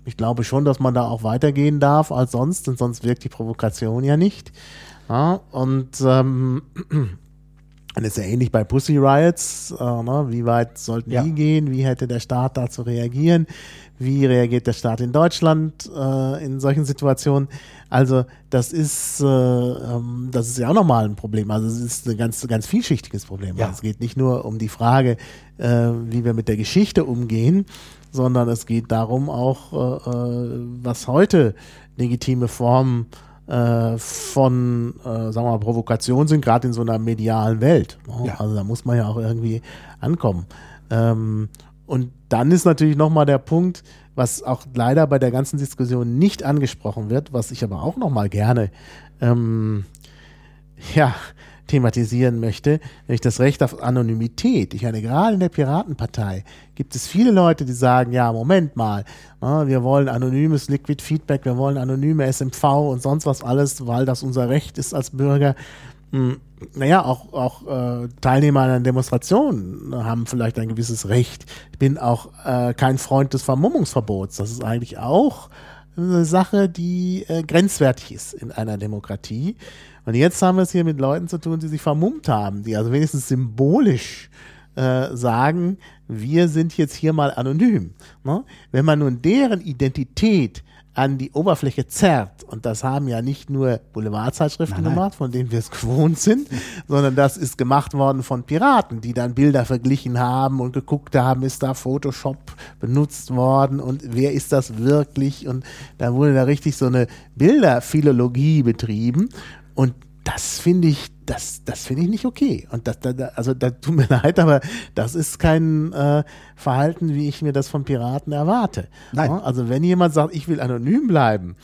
Ich glaube schon, dass man da auch weitergehen darf als sonst, denn sonst wirkt die Provokation ja nicht. Ja, und ähm, dann ist ja ähnlich bei Pussy Riots. Äh, ne? Wie weit sollten Ja. die gehen? Wie hätte der Staat da zu reagieren? Wie reagiert der Staat in Deutschland äh, in solchen Situationen? Also das ist, äh, ähm, das ist ja auch nochmal ein Problem. Also es ist ein ganz, ganz vielschichtiges Problem. Ja. Also es geht nicht nur um die Frage, äh, wie wir mit der Geschichte umgehen, sondern es geht darum auch, äh, äh, was heute legitime Formen äh, von, äh, sagen wir mal, Provokation sind, gerade in so einer medialen Welt. ne? Ja. Also da muss man ja auch irgendwie ankommen. Ähm, und dann ist natürlich nochmal der Punkt, was auch leider bei der ganzen Diskussion nicht angesprochen wird, was ich aber auch nochmal gerne ähm, ja, thematisieren möchte, nämlich das Recht auf Anonymität. Ich meine, gerade in der Piratenpartei gibt es viele Leute, die sagen, ja, Moment mal, na, wir wollen anonymes Liquid Feedback, wir wollen anonyme SMV und sonst was alles, weil das unser Recht ist als Bürger. Hm, Naja, auch, auch äh, Teilnehmer an einer Demonstration haben vielleicht ein gewisses Recht. Ich bin auch äh, kein Freund des Vermummungsverbots. Das ist eigentlich auch eine Sache, die äh, grenzwertig ist in einer Demokratie. Und jetzt haben wir es hier mit Leuten zu tun, die sich vermummt haben, die also wenigstens symbolisch äh, sagen, wir sind jetzt hier mal anonym. Ne? Wenn man nun deren Identität an die Oberfläche zerrt, und das haben ja nicht nur Boulevardzeitschriften Nein, nein. gemacht, von denen wir es gewohnt sind, sondern das ist gemacht worden von Piraten, die dann Bilder verglichen haben und geguckt haben, ist da Photoshop benutzt worden und wer ist das wirklich? Und da wurde da richtig so eine Bilderphilologie betrieben und das finde ich, das, das finde ich nicht okay. Und das, da, da, also da tut mir leid, aber das ist kein äh, Verhalten, wie ich mir das von Piraten erwarte. Nein. Also wenn jemand sagt, ich will anonym bleiben,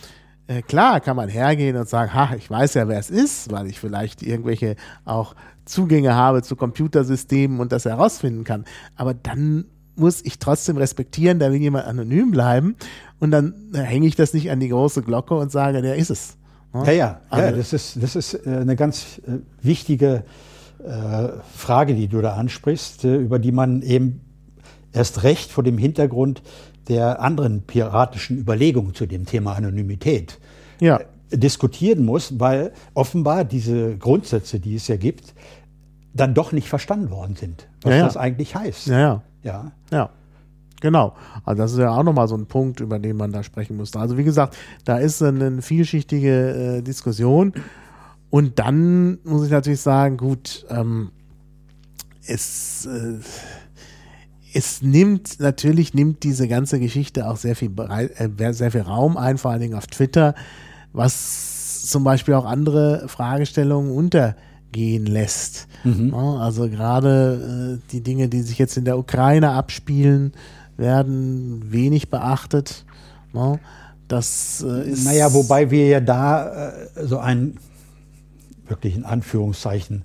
äh, klar kann man hergehen und sagen, ha, ich weiß ja, wer es ist, weil ich vielleicht irgendwelche auch Zugänge habe zu Computersystemen und das herausfinden kann. Aber dann muss ich trotzdem respektieren, da will jemand anonym bleiben und dann äh, hänge ich das nicht an die große Glocke und sage, der ist es. Ja, ja, ja Also- das ist, das ist äh, eine ganz äh, wichtige äh, Frage, die du da ansprichst, über die man eben erst recht vor dem Hintergrund der anderen piratischen Überlegungen zu dem Thema Anonymität Ja. diskutieren muss, weil offenbar diese Grundsätze, die es ja gibt, dann doch nicht verstanden worden sind, was Ja, ja. das eigentlich heißt. Ja. Ja. Ja, genau. Also das ist ja auch nochmal so ein Punkt, über den man da sprechen muss. Also wie gesagt, da ist eine vielschichtige äh, Diskussion. Und dann muss ich natürlich sagen, gut, ähm, es, äh, es nimmt, natürlich nimmt diese ganze Geschichte auch sehr viel, äh, sehr viel Raum ein, vor allen Dingen auf Twitter, was zum Beispiel auch andere Fragestellungen untergehen lässt. Ja, also gerade äh, die Dinge, die sich jetzt in der Ukraine abspielen, werden wenig beachtet. Ne? Das äh, ist. Naja, wobei wir ja da äh, so einen wirklich in Anführungszeichen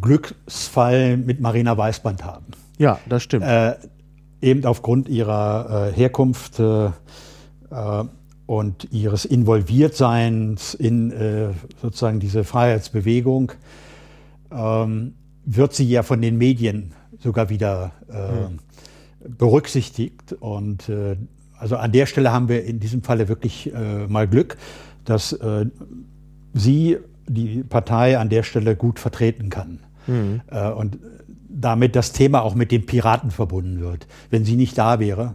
Glücksfall mit Marina Weißband haben. Ja, das stimmt. Äh, eben aufgrund ihrer äh, Herkunft äh, äh, und ihres Involviertseins in sozusagen diese Freiheitsbewegung ähm, wird sie ja von den Medien sogar wieder äh, berücksichtigt. Und äh, also an der Stelle haben wir in diesem Falle wirklich äh, mal Glück, dass äh, sie die Partei an der Stelle gut vertreten kann. Äh, und damit das Thema auch mit den Piraten verbunden wird. Wenn sie nicht da wäre,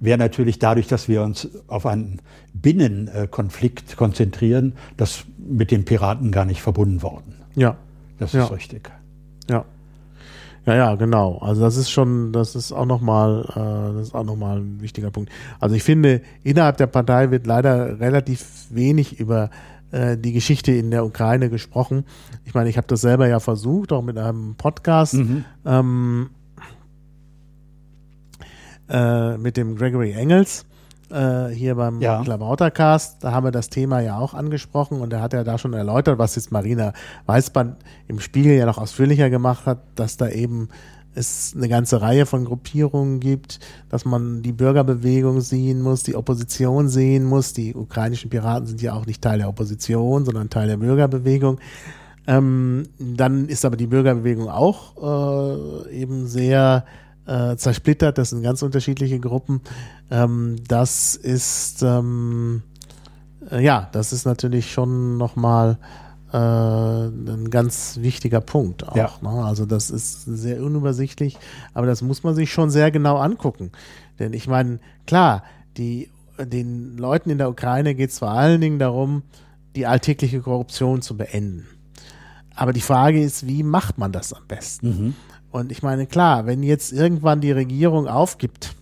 wäre natürlich dadurch, dass wir uns auf einen Binnenkonflikt konzentrieren, das mit den Piraten gar nicht verbunden worden. ja, Das Ja. ist richtig. ja. Ja, ja, genau. Also das ist schon, das ist auch nochmal, äh, das ist auch noch mal ein wichtiger Punkt. Also ich finde, innerhalb der Partei wird leider relativ wenig über äh, die Geschichte in der Ukraine gesprochen. Ich meine, ich habe das selber ja versucht, auch mit einem Podcast. Ähm, äh, mit dem Gregory Engels äh, hier beim Ja. Klabautercast. Da haben wir das Thema ja auch angesprochen und er hat ja da schon erläutert, was jetzt Marina Weißband im Spiegel ja noch ausführlicher gemacht hat, dass da eben es eine ganze Reihe von Gruppierungen gibt, dass man die Bürgerbewegung sehen muss, die Opposition sehen muss. Die ukrainischen Piraten sind ja auch nicht Teil der Opposition, sondern Teil der Bürgerbewegung. Ähm, dann ist aber die Bürgerbewegung auch äh, eben sehr äh, zersplittert. Das sind ganz unterschiedliche Gruppen. Ähm, das ist ähm, äh, ja, das ist natürlich schon nochmal äh, ein ganz wichtiger Punkt auch. Ja. Ne? Also das ist sehr unübersichtlich, aber das muss man sich schon sehr genau angucken. Denn ich meine, klar, die, den Leuten in der Ukraine geht es vor allen Dingen darum, die alltägliche Korruption zu beenden. Aber die Frage ist, wie macht man das am besten? Und ich meine, klar, wenn jetzt irgendwann die Regierung aufgibt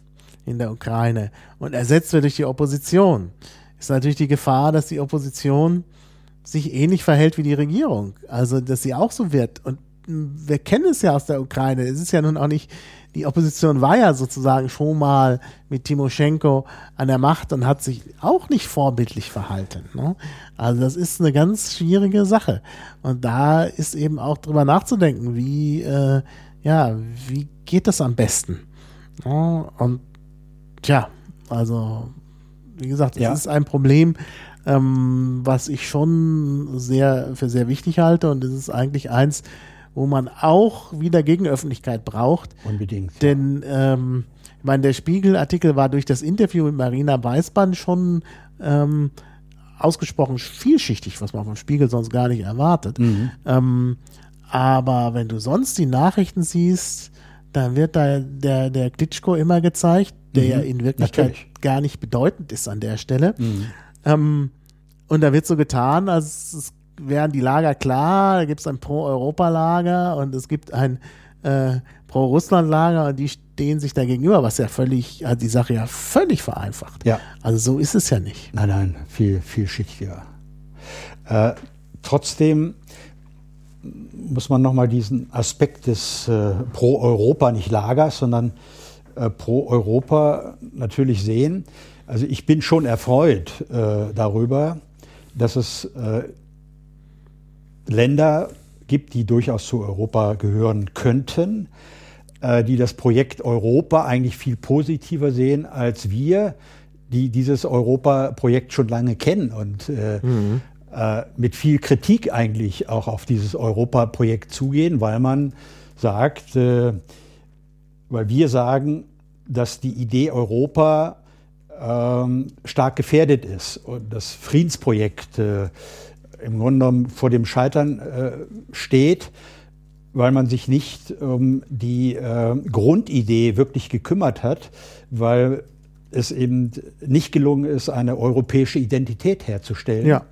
in der Ukraine und ersetzt wird durch die Opposition, ist natürlich die Gefahr, dass die Opposition sich ähnlich verhält wie die Regierung. Also, dass sie auch so wird. Und mh, wir kennen es ja aus der Ukraine. Es ist ja nun auch nicht, die Opposition war ja sozusagen schon mal mit Timoschenko an der Macht und hat sich auch nicht vorbildlich verhalten. Ne? Also, das ist eine ganz schwierige Sache. Und da ist eben auch drüber nachzudenken, wie, äh, ja, wie geht das am besten? Ja, und tja, also wie gesagt, es Ja. ist ein Problem, ähm, was ich schon sehr für sehr wichtig halte und es ist eigentlich eins, wo man auch wieder Gegenöffentlichkeit braucht, Unbedingt. denn ähm, ich meine, der Spiegel-Artikel war durch das Interview mit Marina Weißband schon ähm, ausgesprochen vielschichtig, was man vom Spiegel sonst gar nicht erwartet. Ähm, aber wenn du sonst die Nachrichten siehst, dann wird da der, der Klitschko immer gezeigt, der ja in Wirklichkeit Natürlich. gar nicht bedeutend ist an der Stelle. Ähm, und da wird so getan, als es wären die Lager klar, da gibt es ein Pro-Europa-Lager und es gibt ein äh, Pro-Russland-Lager und die stehen sich da gegenüber, was ja völlig, hat die Sache ja völlig vereinfacht. Ja. Also so ist es ja nicht. Nein, nein, viel, vielschichtiger. Äh, trotzdem muss man nochmal diesen Aspekt des äh, Pro-Europa, nicht Lagers, sondern äh, Pro-Europa natürlich sehen. Also ich bin schon erfreut äh, darüber, dass es äh, Länder gibt, die durchaus zu Europa gehören könnten, äh, die das Projekt Europa eigentlich viel positiver sehen als wir, die dieses Europa-Projekt schon lange kennen und äh, äh, mit viel Kritik eigentlich auch auf dieses Europa-Projekt zugehen, weil man sagt, äh, weil wir sagen, dass die Idee Europa ähm, stark gefährdet ist und das Friedensprojekt äh, im Grunde genommen vor dem Scheitern äh, steht, weil man sich nicht um die äh, Grundidee wirklich gekümmert hat, weil es eben nicht gelungen ist, eine europäische Identität herzustellen. Ja.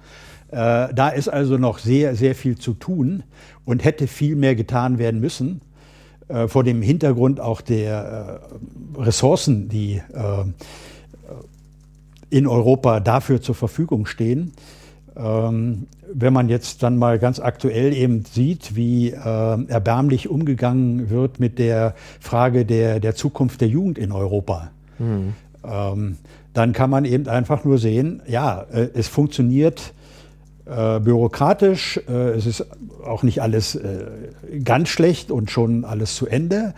Äh, da ist also noch sehr, sehr viel zu tun und hätte viel mehr getan werden müssen. Äh, vor dem Hintergrund auch der äh, Ressourcen, die in Europa dafür zur Verfügung stehen. Ähm, wenn man jetzt dann mal ganz aktuell eben sieht, wie erbärmlich umgegangen wird mit der Frage der, der Zukunft der Jugend in Europa, ähm, dann kann man eben einfach nur sehen, ja, es funktioniert äh, bürokratisch, äh, es ist auch nicht alles äh, ganz schlecht und schon alles zu Ende,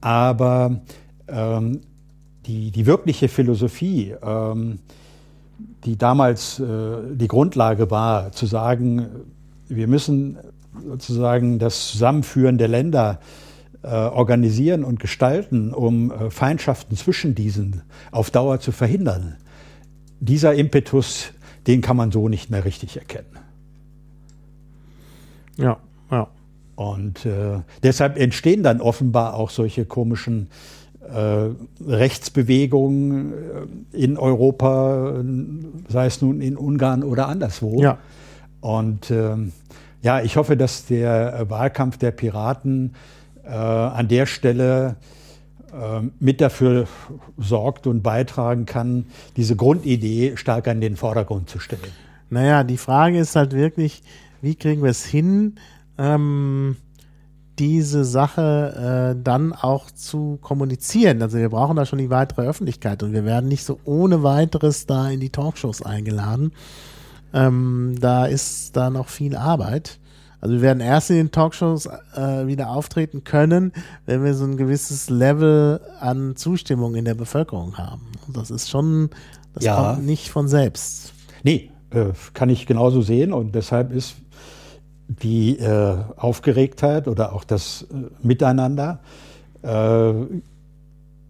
aber ähm, die, die wirkliche Philosophie, ähm, die damals äh, die Grundlage war, zu sagen, wir müssen sozusagen das Zusammenführen der Länder organisieren und gestalten, um Feindschaften zwischen diesen auf Dauer zu verhindern. Dieser Impetus, den kann man so nicht mehr richtig erkennen. Ja, ja. Und äh, deshalb entstehen dann offenbar auch solche komischen äh, Rechtsbewegungen äh, in Europa, äh, sei es nun in Ungarn oder anderswo. Ja. Und ähm, ja, ich hoffe, dass der äh, Wahlkampf der Piraten äh, an der Stelle äh, mit dafür sorgt und beitragen kann, diese Grundidee stark an den Vordergrund zu stellen. Naja, die Frage ist halt wirklich, wie kriegen wir es hin, ähm, diese Sache äh, dann auch zu kommunizieren. Also wir brauchen da schon die weitere Öffentlichkeit und wir werden nicht so ohne weiteres da in die Talkshows eingeladen. Ähm, da ist da noch viel Arbeit. Also wir werden erst in den Talkshows äh, wieder auftreten können, wenn wir so ein gewisses Level an Zustimmung in der Bevölkerung haben. Und das ist schon, das Ja. kommt nicht von selbst. Nee, äh, kann ich genauso sehen und deshalb ist die äh, Aufgeregtheit oder auch das äh, Miteinander äh,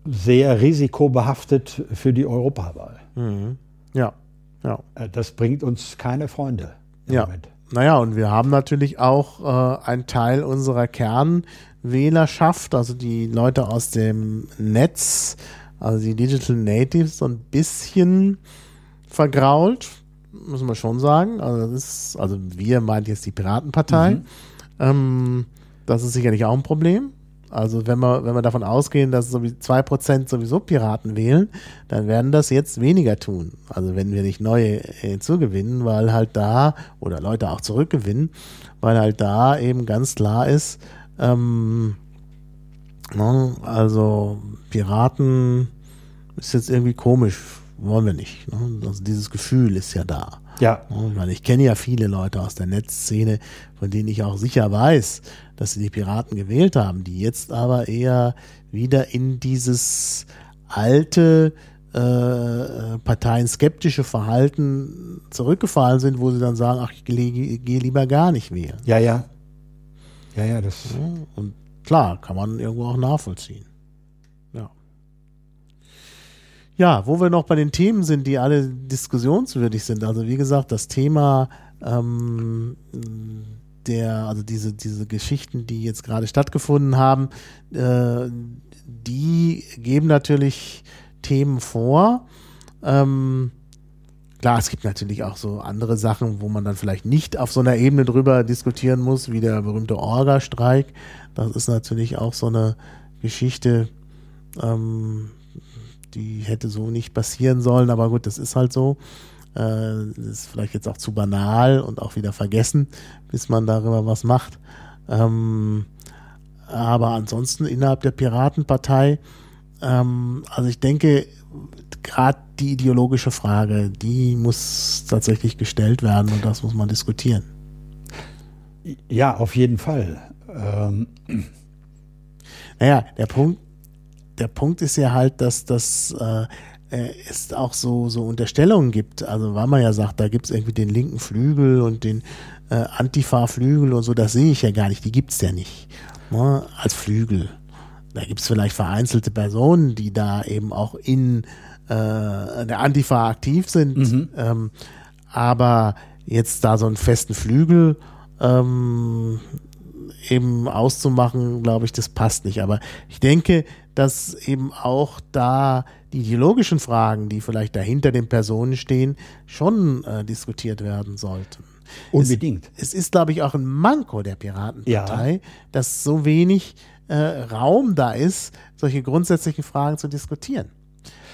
sehr risikobehaftet für die Europawahl. Mhm. Ja, ja. Äh, Das bringt uns keine Freunde. im Ja. Moment. Naja, und wir haben natürlich auch äh, einen Teil unserer Kernwählerschaft, also die Leute aus dem Netz, also die Digital Natives, so ein bisschen vergrault, müssen wir schon sagen. Also, das ist, also wir meint jetzt die Piratenpartei. Ähm, das ist sicherlich auch ein Problem. Also wenn wir, wenn wir davon ausgehen, dass wie 2% sowieso Piraten wählen, dann werden das jetzt weniger tun. Also wenn wir nicht neue hinzugewinnen, weil halt da, oder Leute auch zurückgewinnen, weil halt da eben ganz klar ist, ähm, ne, also Piraten ist jetzt irgendwie komisch, wollen wir nicht. Ne? Also dieses Gefühl ist ja da. Ja, Ja, Weil ich kenne ja viele Leute aus der Netzszene, von denen ich auch sicher weiß, dass sie die Piraten gewählt haben, die jetzt aber eher wieder in dieses alte äh, parteienskeptische Verhalten zurückgefallen sind, wo sie dann sagen, ach, ich gehe geh lieber gar nicht wählen. ja, ja. Ja, ja, das. Und klar, kann man irgendwo auch nachvollziehen. Ja. Ja, wo wir noch bei den Themen sind, die alle diskussionswürdig sind. Also wie gesagt, das Thema ähm, der, also diese, diese Geschichten, die jetzt gerade stattgefunden haben, äh, die geben natürlich Themen vor. Ähm, Klar, es gibt natürlich auch so andere Sachen, wo man dann vielleicht nicht auf so einer Ebene drüber diskutieren muss, wie der berühmte Orga-Streik. Das ist natürlich auch so eine Geschichte, ähm, die hätte so nicht passieren sollen, aber gut, das ist halt so. Äh, das ist vielleicht jetzt auch zu banal und auch wieder vergessen, bis man darüber was macht. Ähm, aber ansonsten innerhalb der Piratenpartei, ähm, also ich denke, gerade die ideologische Frage, die muss tatsächlich gestellt werden und das muss man diskutieren. Ja, auf jeden Fall. Ähm, Naja, der Punkt, der Punkt ist ja halt, dass das äh, äh, es auch so, so Unterstellungen gibt. Also weil man ja sagt, da gibt es irgendwie den linken Flügel und den äh, Antifa-Flügel und so, das sehe ich ja gar nicht, die gibt es ja nicht. Ne, als Flügel. Da gibt es vielleicht vereinzelte Personen, die da eben auch in äh, der Antifa aktiv sind. Ähm, aber jetzt da so einen festen Flügel ähm, eben auszumachen, glaube ich, das passt nicht. Aber ich denke, dass eben auch da die ideologischen Fragen, die vielleicht dahinter den Personen stehen, schon äh, diskutiert werden sollten. unbedingt. Es, es ist, glaube ich, auch ein Manko der Piratenpartei, dass so wenig äh, Raum da ist, solche grundsätzlichen Fragen zu diskutieren.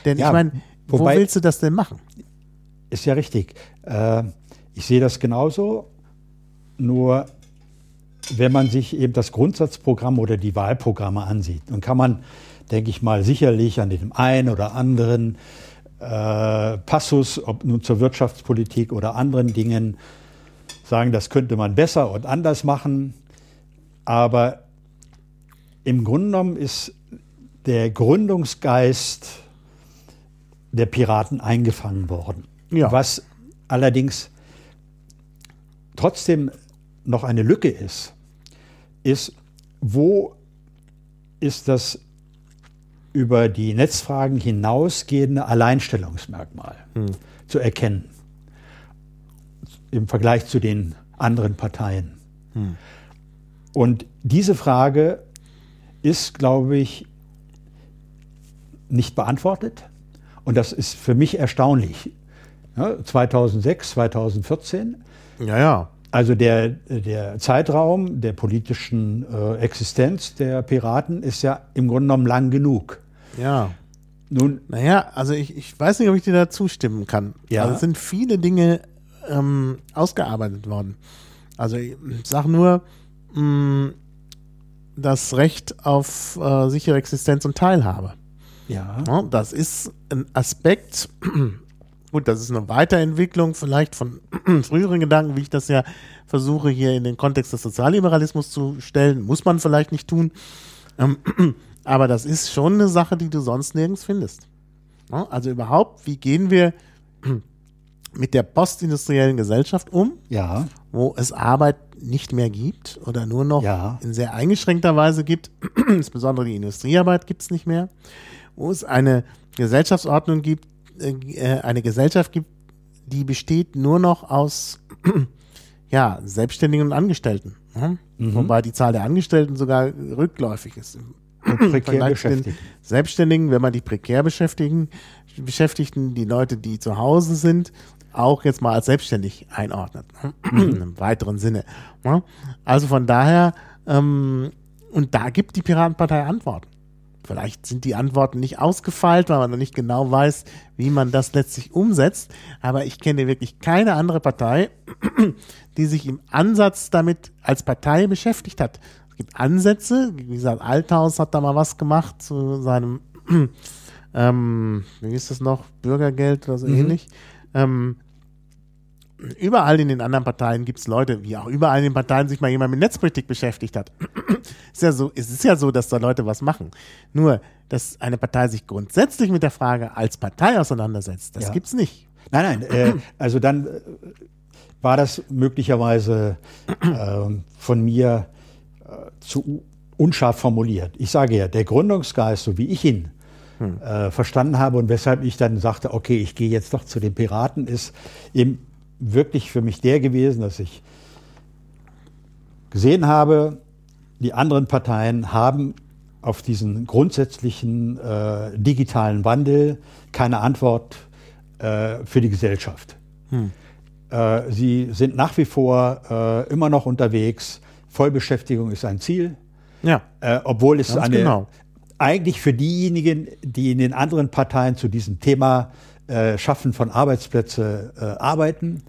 Denn Ja, ich meine, wo willst du das denn machen? Ist ja richtig. Äh, ich sehe das genauso. Nur wenn man sich eben das Grundsatzprogramm oder die Wahlprogramme ansieht, dann kann man, denke ich mal, sicherlich an dem einen oder anderen äh, Passus, ob nun zur Wirtschaftspolitik oder anderen Dingen, sagen, das könnte man besser und anders machen. Aber im Grunde genommen ist der Gründungsgeist der Piraten eingefangen worden. Ja. Was allerdings trotzdem noch eine Lücke ist, ist, wo ist das über die Netzfragen hinausgehende Alleinstellungsmerkmal zu erkennen im Vergleich zu den anderen Parteien. Und diese Frage ist, glaube ich, nicht beantwortet. Und das ist für mich erstaunlich. Ja, 2006, 2014, Ja, ja. Also der, der Zeitraum der politischen äh, Existenz der Piraten ist ja im Grunde genommen lang genug. Ja. Nun, Naja, also ich, ich weiß nicht, ob ich dir da zustimmen kann. Ja. Also es sind viele Dinge ähm, ausgearbeitet worden. Also ich sag nur, mh, das Recht auf äh, sichere Existenz und Teilhabe. ja, Ja, das ist ein Aspekt, gut, das ist eine Weiterentwicklung vielleicht von früheren Gedanken, wie ich das ja versuche hier in den Kontext des Sozialliberalismus zu stellen. Muss man vielleicht nicht tun. Ähm, aber das ist schon eine Sache, die du sonst nirgends findest. Also überhaupt, wie gehen wir mit der postindustriellen Gesellschaft um, Ja. wo es Arbeit nicht mehr gibt oder nur noch Ja. in sehr eingeschränkter Weise gibt. Insbesondere die Industriearbeit gibt es nicht mehr. Wo es eine Gesellschaftsordnung gibt, äh, eine Gesellschaft gibt, die besteht nur noch aus ja, Selbstständigen und Angestellten. ne? Wobei die Zahl der Angestellten sogar rückläufig ist. Und prekär Vergleich zu den beschäftigt. Selbstständigen, wenn man die prekär beschäftigen, Beschäftigten, die Leute, die zu Hause sind, auch jetzt mal als selbstständig einordnet. ne? Im weiteren Sinne. ne? Also von daher, ähm, und da gibt die Piratenpartei Antworten. Vielleicht sind die Antworten nicht ausgefeilt, weil man noch nicht genau weiß, wie man das letztlich umsetzt. Aber ich kenne wirklich keine andere Partei, die sich im Ansatz damit als Partei beschäftigt hat. Es gibt Ansätze, wie gesagt, Althaus hat da mal was gemacht zu seinem, ähm, wie ist das noch, Bürgergeld oder so ähnlich. Ähm, überall in den anderen Parteien gibt es Leute, wie auch überall in den Parteien sich mal jemand mit Netzpolitik beschäftigt hat. ist ja so, es ist ja so, dass da Leute was machen. Nur, dass eine Partei sich grundsätzlich mit der Frage als Partei auseinandersetzt, das Ja. gibt's nicht. Nein, nein, äh, also dann äh, war das möglicherweise ähm, von mir äh, zu unscharf formuliert. Ich sage ja, der Gründungsgeist, so wie ich ihn äh, verstanden habe und weshalb ich dann sagte, okay, ich gehe jetzt doch zu den Piraten, ist eben wirklich für mich der gewesen, dass ich gesehen habe, die anderen Parteien haben auf diesen grundsätzlichen äh, digitalen Wandel keine Antwort äh, für die Gesellschaft. Äh, sie sind nach wie vor äh, immer noch unterwegs. Vollbeschäftigung ist ein Ziel, Ja, äh, obwohl es eine, genau. eigentlich für diejenigen, die in den anderen Parteien zu diesem Thema äh, Schaffen von Arbeitsplätze äh, arbeiten,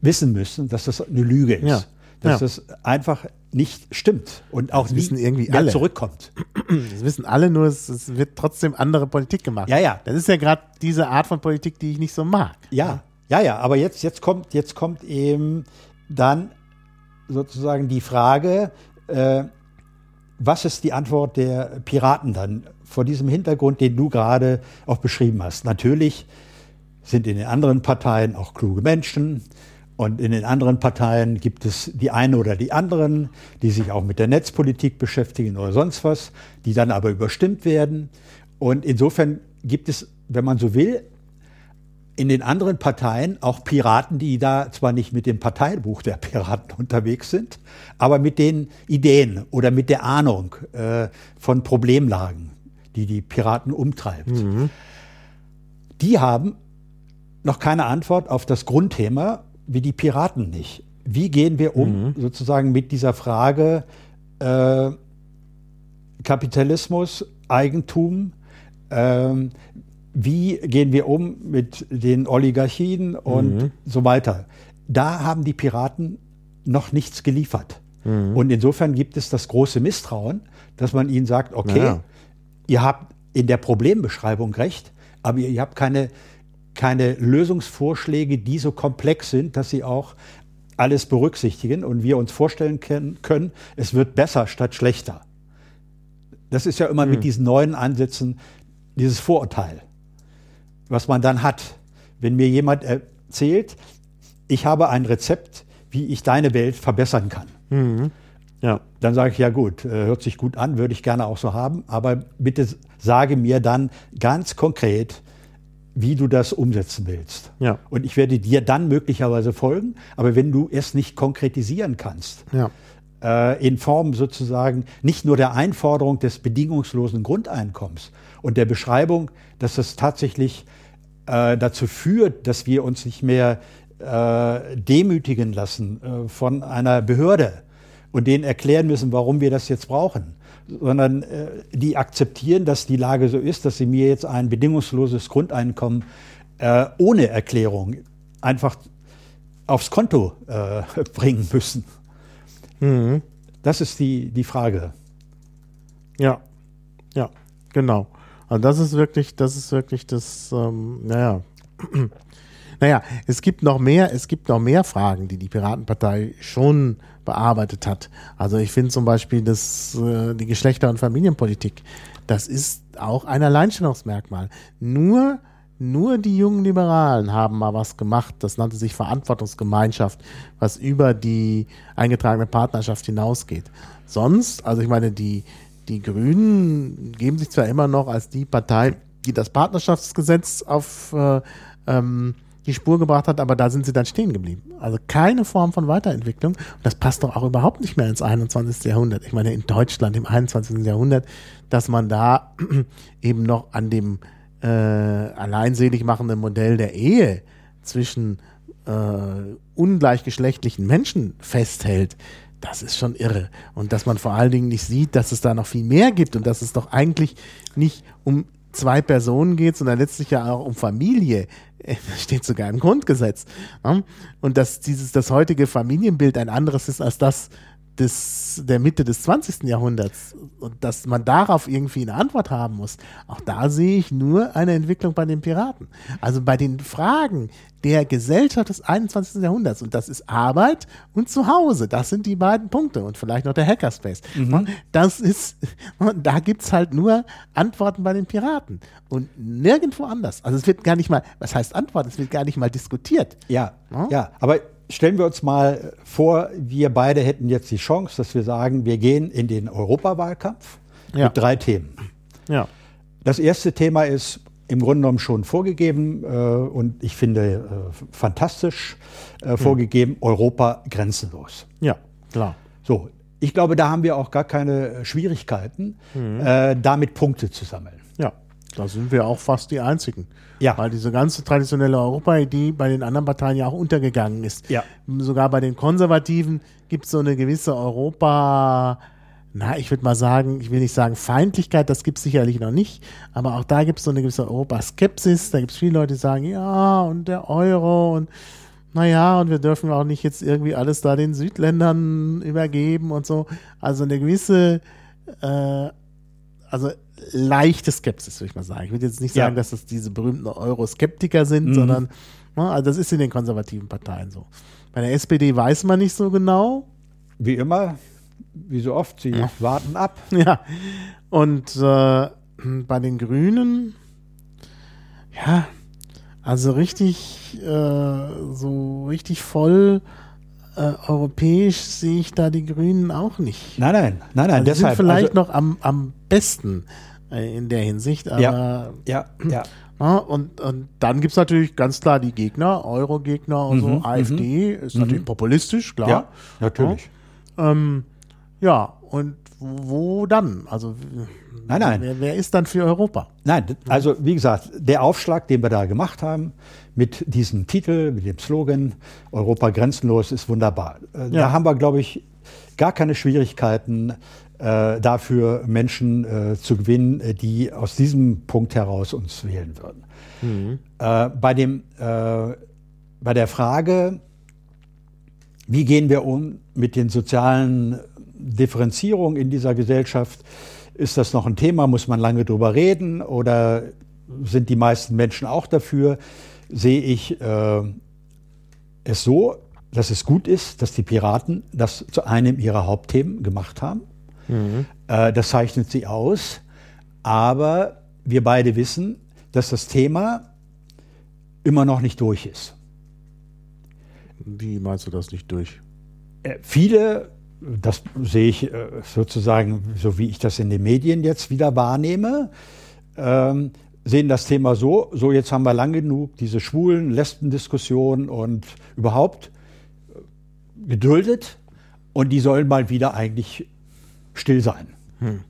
wissen müssen, dass das eine Lüge ist. Ja. Dass Ja. das einfach nicht stimmt und auch Das wissen irgendwie alle. zurückkommt. das wissen alle, nur es, es wird trotzdem andere Politik gemacht. Ja, ja. Das ist ja gerade diese Art von Politik, die ich nicht so mag. Ja, ja, ja, aber jetzt, jetzt, kommt, jetzt kommt eben dann sozusagen die Frage, äh, was ist die Antwort der Piraten dann vor diesem Hintergrund, den du gerade auch beschrieben hast? Natürlich sind in den anderen Parteien auch kluge Menschen und in den anderen Parteien gibt es die einen oder die anderen, die sich auch mit der Netzpolitik beschäftigen oder sonst was, die dann aber überstimmt werden. Und insofern gibt es, wenn man so will, in den anderen Parteien auch Piraten, die da zwar nicht mit dem Parteibuch der Piraten unterwegs sind, aber mit den Ideen oder mit der Ahnung äh, von Problemlagen, die die Piraten umtreibt. Die haben noch keine Antwort auf das Grundthema, wie die Piraten nicht. Wie gehen wir um sozusagen mit dieser Frage äh, Kapitalismus, Eigentum, ähm, wie gehen wir um mit den Oligarchien und so weiter. Da haben die Piraten noch nichts geliefert. Und insofern gibt es das große Misstrauen, dass man ihnen sagt, okay, Ja. ihr habt in der Problembeschreibung recht, aber ihr, ihr habt keine, keine Lösungsvorschläge, die so komplex sind, dass sie auch alles berücksichtigen und wir uns vorstellen können, es wird besser statt schlechter. Das ist ja immer mit diesen neuen Ansätzen dieses Vorurteil, was man dann hat. Wenn mir jemand erzählt, ich habe ein Rezept, wie ich deine Welt verbessern kann, Ja. dann sage ich, ja gut, äh, hört sich gut an, würde ich gerne auch so haben, aber bitte sage mir dann ganz konkret, wie du das umsetzen willst. Ja. Und ich werde dir dann möglicherweise folgen, aber wenn du es nicht konkretisieren kannst, Ja. äh, in Form sozusagen nicht nur der Einforderung des bedingungslosen Grundeinkommens und der Beschreibung, dass das tatsächlich äh, dazu führt, dass wir uns nicht mehr äh, demütigen lassen äh, von einer Behörde und denen erklären müssen, warum wir das jetzt brauchen, sondern äh, die akzeptieren, dass die Lage so ist, dass sie mir jetzt ein bedingungsloses Grundeinkommen äh, ohne Erklärung einfach aufs Konto äh, bringen müssen. Das ist die, die Frage. Ja, ja, genau. Also das ist wirklich, das ist wirklich das, ähm, naja. Naja, es gibt noch mehr, es gibt noch mehr Fragen, die die Piratenpartei schon bearbeitet hat. Also ich finde zum Beispiel das, äh, die Geschlechter- und Familienpolitik, das ist auch ein Alleinstellungsmerkmal. Nur nur die jungen Liberalen haben mal was gemacht, das nannte sich Verantwortungsgemeinschaft, was über die eingetragene Partnerschaft hinausgeht. Sonst, also ich meine, die, die Grünen geben sich zwar immer noch als die Partei, die das Partnerschaftsgesetz auf äh, ähm, die Spur gebracht hat, aber da sind sie dann stehen geblieben. Also keine Form von Weiterentwicklung. Und das passt doch auch überhaupt nicht mehr ins 21. Jahrhundert. Ich meine, in Deutschland im 21. Jahrhundert, dass man da eben noch an dem äh, alleinselig machenden Modell der Ehe zwischen äh, ungleichgeschlechtlichen Menschen festhält, das ist schon irre. Und dass man vor allen Dingen nicht sieht, dass es da noch viel mehr gibt und dass es doch eigentlich nicht um zwei Personen geht, sondern letztlich ja auch um Familie. Steht sogar im Grundgesetz. Und dass dieses, das heutige Familienbild ein anderes ist als das des, der Mitte des 20. Jahrhunderts und dass man darauf irgendwie eine Antwort haben muss, auch da sehe ich nur eine Entwicklung bei den Piraten. Also bei den Fragen der Gesellschaft des 21. Jahrhunderts und das ist Arbeit und Zuhause, das sind die beiden Punkte und vielleicht noch der Hackerspace. Mhm. Das ist, da gibt's halt nur Antworten bei den Piraten und nirgendwo anders. Also es wird gar nicht mal, was heißt Antwort, es wird gar nicht mal diskutiert. Ja, ja, ja aber stellen wir uns mal vor, wir beide hätten jetzt die Chance, dass wir sagen, wir gehen in den Europawahlkampf ja. mit drei Themen. Ja. Das erste Thema ist im Grunde genommen schon vorgegeben äh, und ich finde äh, fantastisch äh, hm. vorgegeben, Europa grenzenlos. Ja, klar. So, ich glaube, da haben wir auch gar keine Schwierigkeiten, mhm. damit Punkte zu sammeln. Da sind wir auch fast die Einzigen. Ja. Weil diese ganze traditionelle Europa-Idee bei den anderen Parteien ja auch untergegangen ist. Ja. Sogar bei den Konservativen gibt es so eine gewisse Europa- na, ich würde mal sagen, ich will nicht sagen Feindlichkeit, das gibt es sicherlich noch nicht, aber auch da gibt es so eine gewisse Europaskepsis. Da gibt es viele Leute, die sagen, ja, und der Euro und naja, und wir dürfen auch nicht jetzt irgendwie alles da den Südländern übergeben und so. Also eine gewisse, äh, also leichte Skepsis, würde ich mal sagen. Ich würde jetzt nicht sagen, ja. dass das diese berühmten Euroskeptiker sind, mhm. sondern ne, also das ist in den konservativen Parteien so. Bei der SPD weiß man nicht so genau. Wie immer, wie so oft, sie ja. warten ab. Ja. Und äh, bei den Grünen, ja, also richtig, äh, so richtig voll äh, europäisch sehe ich da die Grünen auch nicht. Nein, nein, nein, nein. Also deshalb, sind vielleicht also, noch am, am besten in der Hinsicht. Ja, ja, ja. ja und, und dann gibt es natürlich ganz klar die Gegner, Euro-Gegner und mhm, so. AfD mhm. ist natürlich mhm. populistisch, klar. Ja, natürlich. Ja, ähm, ja und wo dann? Also nein, nein. Wer, wer, ist dann für Europa? Nein, also wie gesagt, der Aufschlag, den wir da gemacht haben, mit diesem Titel, mit dem Slogan Europa grenzenlos ist wunderbar. Äh, ja. Da haben wir, glaube ich, gar keine Schwierigkeiten, äh, dafür Menschen äh, zu gewinnen, äh, die aus diesem Punkt heraus uns wählen würden. Mhm. Äh, bei, dem, äh, bei der Frage, wie gehen wir um mit den sozialen Differenzierungen in dieser Gesellschaft, ist das noch ein Thema? Muss man lange drüber reden? Oder sind die meisten Menschen auch dafür? Sehe ich äh, es so, dass es gut ist, dass die Piraten das zu einem ihrer Hauptthemen gemacht haben. Mhm. Äh, das zeichnet sie aus. Aber wir beide wissen, dass das Thema immer noch nicht durch ist. Wie meinst du das nicht durch? Äh, viele, das sehe ich äh, sozusagen, so wie ich das in den Medien jetzt wieder wahrnehme, ähm, sehen das Thema so, so jetzt haben wir lang genug diese schwulen Lesben-Diskussion und überhaupt äh, geduldet und die sollen mal wieder eigentlich still sein. Hm.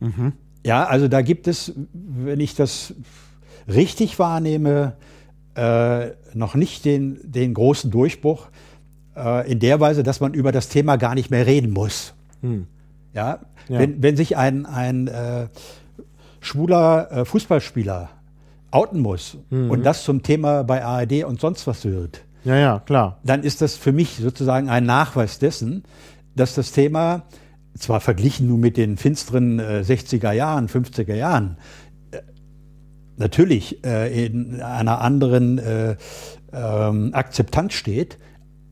Mhm. Ja, also da gibt es, wenn ich das richtig wahrnehme, äh, noch nicht den, den großen Durchbruch äh, in der Weise, dass man über das Thema gar nicht mehr reden muss. Hm. Ja? ja? Wenn, wenn sich ein, ein äh, schwuler äh, Fußballspieler outen muss mhm. und das zum Thema bei ARD und sonst was wird, ja, ja, klar. dann ist das für mich sozusagen ein Nachweis dessen, dass das Thema zwar verglichen nur mit den finsteren äh, 60er Jahren, 50er Jahren, äh, natürlich äh, in einer anderen äh, ähm, Akzeptanz steht,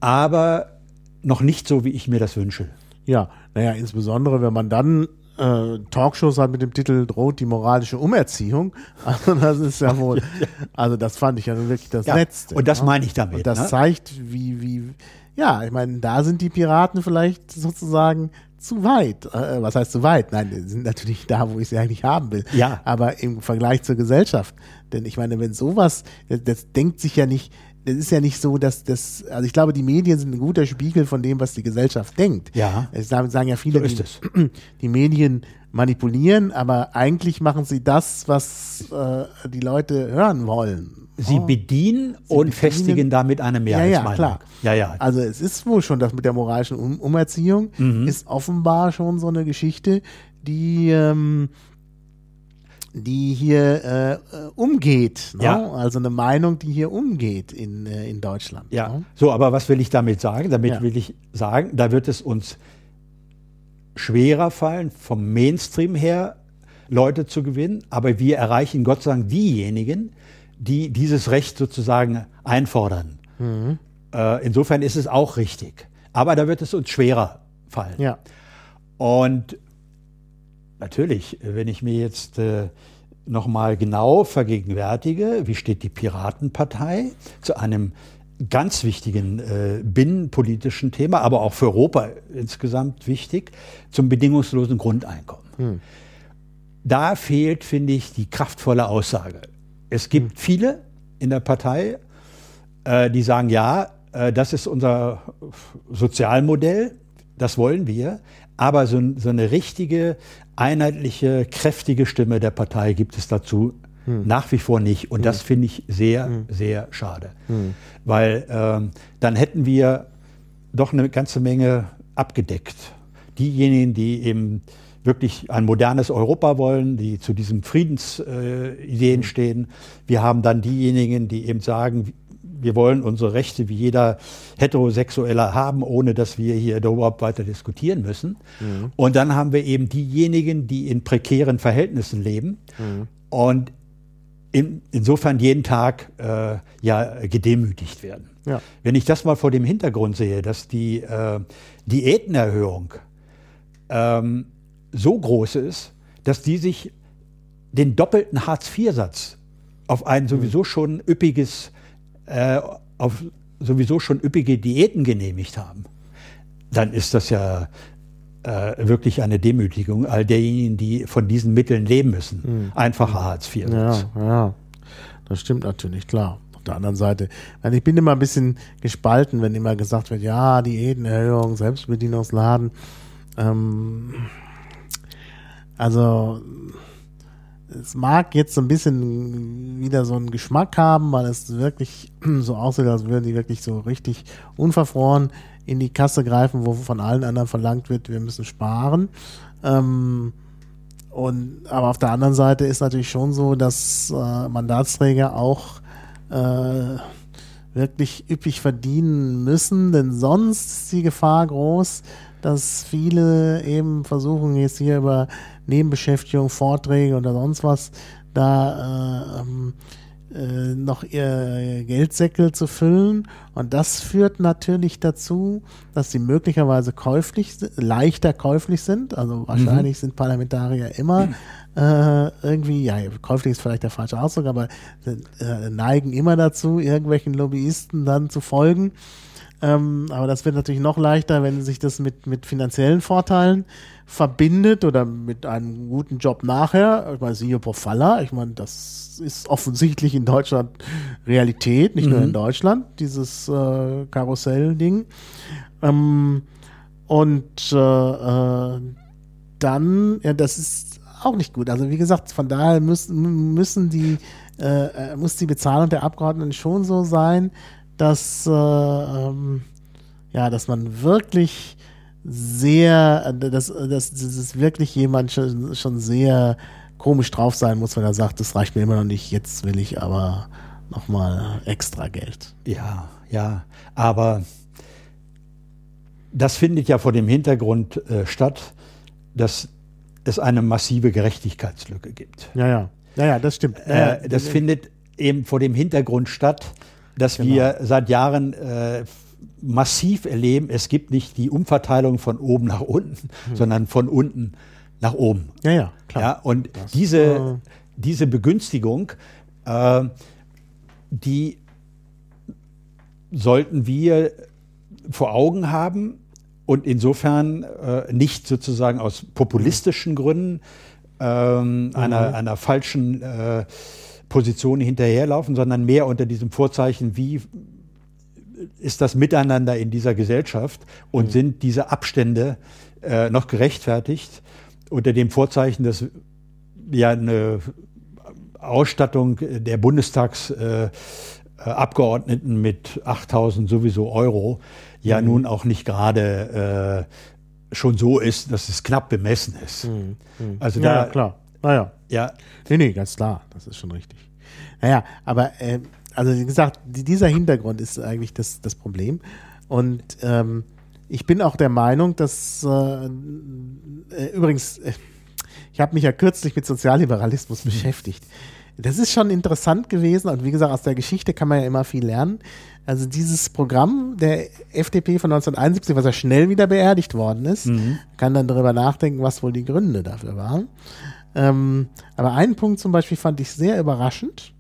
aber noch nicht so, wie ich mir das wünsche. Ja, naja, insbesondere wenn man dann äh, Talkshows hat mit dem Titel droht die moralische Umerziehung. Also das ist ja wohl, also das fand ich ja wirklich das Ja, Letzte. und das ne? meine ich damit, Und das ne? zeigt, wie, wie, ja, ich meine, da sind die Piraten vielleicht sozusagen zu weit. Äh, was heißt zu weit? Nein, die sind natürlich da, wo ich sie eigentlich haben will. Ja. Aber im Vergleich zur Gesellschaft. Denn ich meine, wenn sowas, das, das denkt sich ja nicht, das ist ja nicht so, dass das, also ich glaube, die Medien sind ein guter Spiegel von dem, was die Gesellschaft denkt. Ja. Es sagen, sagen ja viele, So ist die, es. die Medien manipulieren, aber eigentlich machen sie das, was äh, die Leute hören wollen. Sie bedienen und bedienen- festigen damit eine Ja, Mehrheitsmeinung. ja, klar. Ja, ja. Also es ist wohl schon, das mit der moralischen um Umerziehung Mhm. ist offenbar schon so eine Geschichte, die ähm, die hier äh, umgeht. Ne? Ja. Also eine Meinung, die hier umgeht in, äh, in Deutschland. Ja, Ne? so, aber was will ich damit sagen? Damit Ja. will ich sagen, da wird es uns schwerer fallen, vom Mainstream her Leute zu gewinnen, aber wir erreichen Gott sei Dank diejenigen, die dieses Recht sozusagen einfordern. Mhm. Äh, insofern ist es auch richtig. Aber da wird es uns schwerer fallen. Ja. Und natürlich, wenn ich mir jetzt äh, nochmal genau vergegenwärtige, wie steht die Piratenpartei zu einem ganz wichtigen äh, binnenpolitischen Thema, aber auch für Europa insgesamt wichtig, zum bedingungslosen Grundeinkommen. Da fehlt, finde ich, die kraftvolle Aussage. Es gibt viele in der Partei, äh, die sagen, ja, äh, das ist unser Sozialmodell, das wollen wir, aber so, so eine richtige, einheitliche, kräftige Stimme der Partei gibt es dazu nach wie vor nicht. Und das finde ich sehr, sehr schade. Weil ähm, dann hätten wir doch eine ganze Menge abgedeckt. Diejenigen, die eben wirklich ein modernes Europa wollen, die zu diesen Friedensideen äh, stehen. Wir haben dann diejenigen, die eben sagen, wir wollen unsere Rechte wie jeder Heterosexuelle haben, ohne dass wir hier überhaupt weiter diskutieren müssen. Und dann haben wir eben diejenigen, die in prekären Verhältnissen leben und in, insofern jeden Tag äh, ja gedemütigt werden. Ja. Wenn ich das mal vor dem Hintergrund sehe, dass die äh, Diätenerhöhung ähm, so groß ist, dass die sich den doppelten Hartz-IV-Satz auf ein sowieso schon üppiges, äh, auf sowieso schon üppige Diäten genehmigt haben, dann ist das ja äh, wirklich eine Demütigung all derjenigen, die von diesen Mitteln leben müssen. Einfacher Hartz-IV-Satz. Ja, ja, das stimmt natürlich, klar. Auf der anderen Seite, ich bin immer ein bisschen gespalten, wenn immer gesagt wird, ja, Diätenerhöhung, Selbstbedienungsladen. Ähm, also es mag jetzt so ein bisschen wieder so einen Geschmack haben, weil es wirklich so aussieht, als würden die wirklich so richtig unverfroren in die Kasse greifen, wo von allen anderen verlangt wird, wir müssen sparen. Ähm, und aber auf der anderen Seite ist natürlich schon so, dass äh, Mandatsträger auch äh, wirklich üppig verdienen müssen, denn sonst ist die Gefahr groß, dass viele eben versuchen, jetzt hier über Nebenbeschäftigung, Vorträge oder sonst was da äh, ähm, äh, noch ihr Geldsäckel zu füllen. Und das führt natürlich dazu, dass sie möglicherweise käuflich, leichter käuflich sind. Also wahrscheinlich sind Parlamentarier immer äh, irgendwie, ja, käuflich ist vielleicht der falsche Ausdruck, aber äh, neigen immer dazu, irgendwelchen Lobbyisten dann zu folgen. Ähm, aber das wird natürlich noch leichter, wenn sich das mit, mit finanziellen Vorteilen verbindet oder mit einem guten Job nachher. Ich meine, siehe Pofalla, ich meine, das ist offensichtlich in Deutschland Realität, nicht nur in Deutschland, dieses äh, Karussell-Ding. Ähm, und äh, äh, dann, ja, das ist auch nicht gut. Also wie gesagt, von daher müssen, müssen die, äh, äh, muss die Bezahlung der Abgeordneten schon so sein, dass, äh, ähm, ja, dass man wirklich sehr, äh, dass, dass, dass es wirklich jemand schon, schon sehr komisch drauf sein muss, wenn er sagt, das reicht mir immer noch nicht, jetzt will ich aber nochmal extra Geld. Ja, ja, aber das findet ja vor dem Hintergrund äh, statt, dass es eine massive Gerechtigkeitslücke gibt. Ja, ja. Ja, ja, das stimmt. Ja, Äh, das findet eben vor dem Hintergrund statt, dass Genau. wir seit Jahren äh, massiv erleben, es gibt nicht die Umverteilung von oben nach unten, Hm. sondern von unten nach oben. Ja, ja, klar. Ja, und diese, diese Begünstigung, äh, die sollten wir vor Augen haben und insofern äh, nicht sozusagen aus populistischen Gründen ähm, einer, einer falschen äh, Position hinterherlaufen, sondern mehr unter diesem Vorzeichen, wie ist das Miteinander in dieser Gesellschaft und sind diese Abstände äh, noch gerechtfertigt unter dem Vorzeichen, dass ja eine Ausstattung der Bundestagsabgeordneten mit 8000 sowieso Euro ja Mhm. nun auch nicht gerade äh, schon so ist, dass es knapp bemessen ist. Also Mhm. ja, da, ja, klar. Naja. ja, Nee, nee, ganz klar. Das ist schon richtig. Naja, aber äh, also wie gesagt, die, dieser Hintergrund ist eigentlich das, das Problem. Und ähm, ich bin auch der Meinung, dass äh, äh, übrigens, äh, ich habe mich ja kürzlich mit Sozialliberalismus beschäftigt. Das ist schon interessant gewesen und wie gesagt, aus der Geschichte kann man ja immer viel lernen. Also dieses Programm der FDP von 1971, was ja schnell wieder beerdigt worden ist, kann dann darüber nachdenken, was wohl die Gründe dafür waren. Ähm, aber einen Punkt zum Beispiel fand ich sehr überraschend.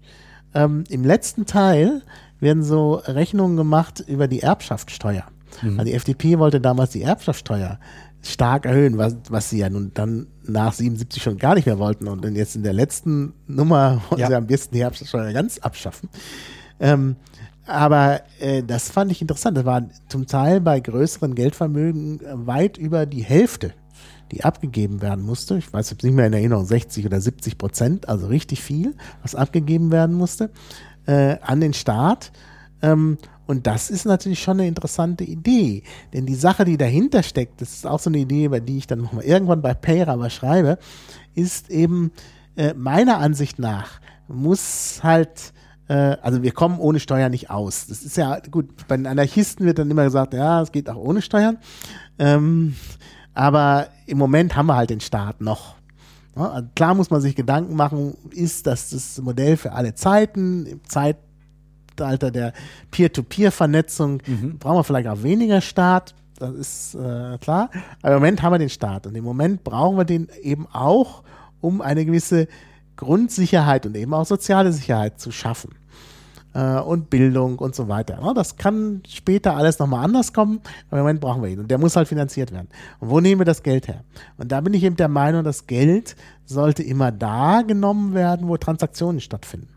Ähm, Im letzten Teil werden so Rechnungen gemacht über die Erbschaftssteuer. Also die FDP wollte damals die Erbschaftssteuer stark erhöhen, was, was sie ja nun dann nach 77 schon gar nicht mehr wollten und jetzt in der letzten Nummer wollen Ja. sie am besten die Erbschaftssteuer ganz abschaffen. Ähm, aber äh, das fand ich interessant. Das war zum Teil bei größeren Geldvermögen weit über die Hälfte, die abgegeben werden musste. Ich weiß jetzt nicht mehr in Erinnerung, 60 oder 70 Prozent, also richtig viel, was abgegeben werden musste äh, an den Staat. Ähm, und das ist natürlich schon eine interessante Idee. Denn die Sache, die dahinter steckt, das ist auch so eine Idee, über die ich dann nochmal irgendwann bei Payra mal schreibe, ist eben äh, meiner Ansicht nach muss halt, äh, also wir kommen ohne Steuern nicht aus. Das ist ja gut, bei den Anarchisten wird dann immer gesagt, ja, es geht auch ohne Steuern. Ähm, aber im Moment haben wir halt den Staat noch. Also klar muss man sich Gedanken machen, ist das das Modell für alle Zeiten, im Zeitalter der Peer-to-Peer-Vernetzung brauchen wir vielleicht auch weniger Staat, das ist äh, klar. Aber im Moment haben wir den Staat. Und im Moment brauchen wir den eben auch, um eine gewisse Grundsicherheit und eben auch soziale Sicherheit zu schaffen äh, und Bildung und so weiter. Ja, das kann später alles nochmal anders kommen, aber im Moment brauchen wir ihn und der muss halt finanziert werden. Und wo nehmen wir das Geld her? Und da bin ich eben der Meinung, das Geld sollte immer da genommen werden, wo Transaktionen stattfinden.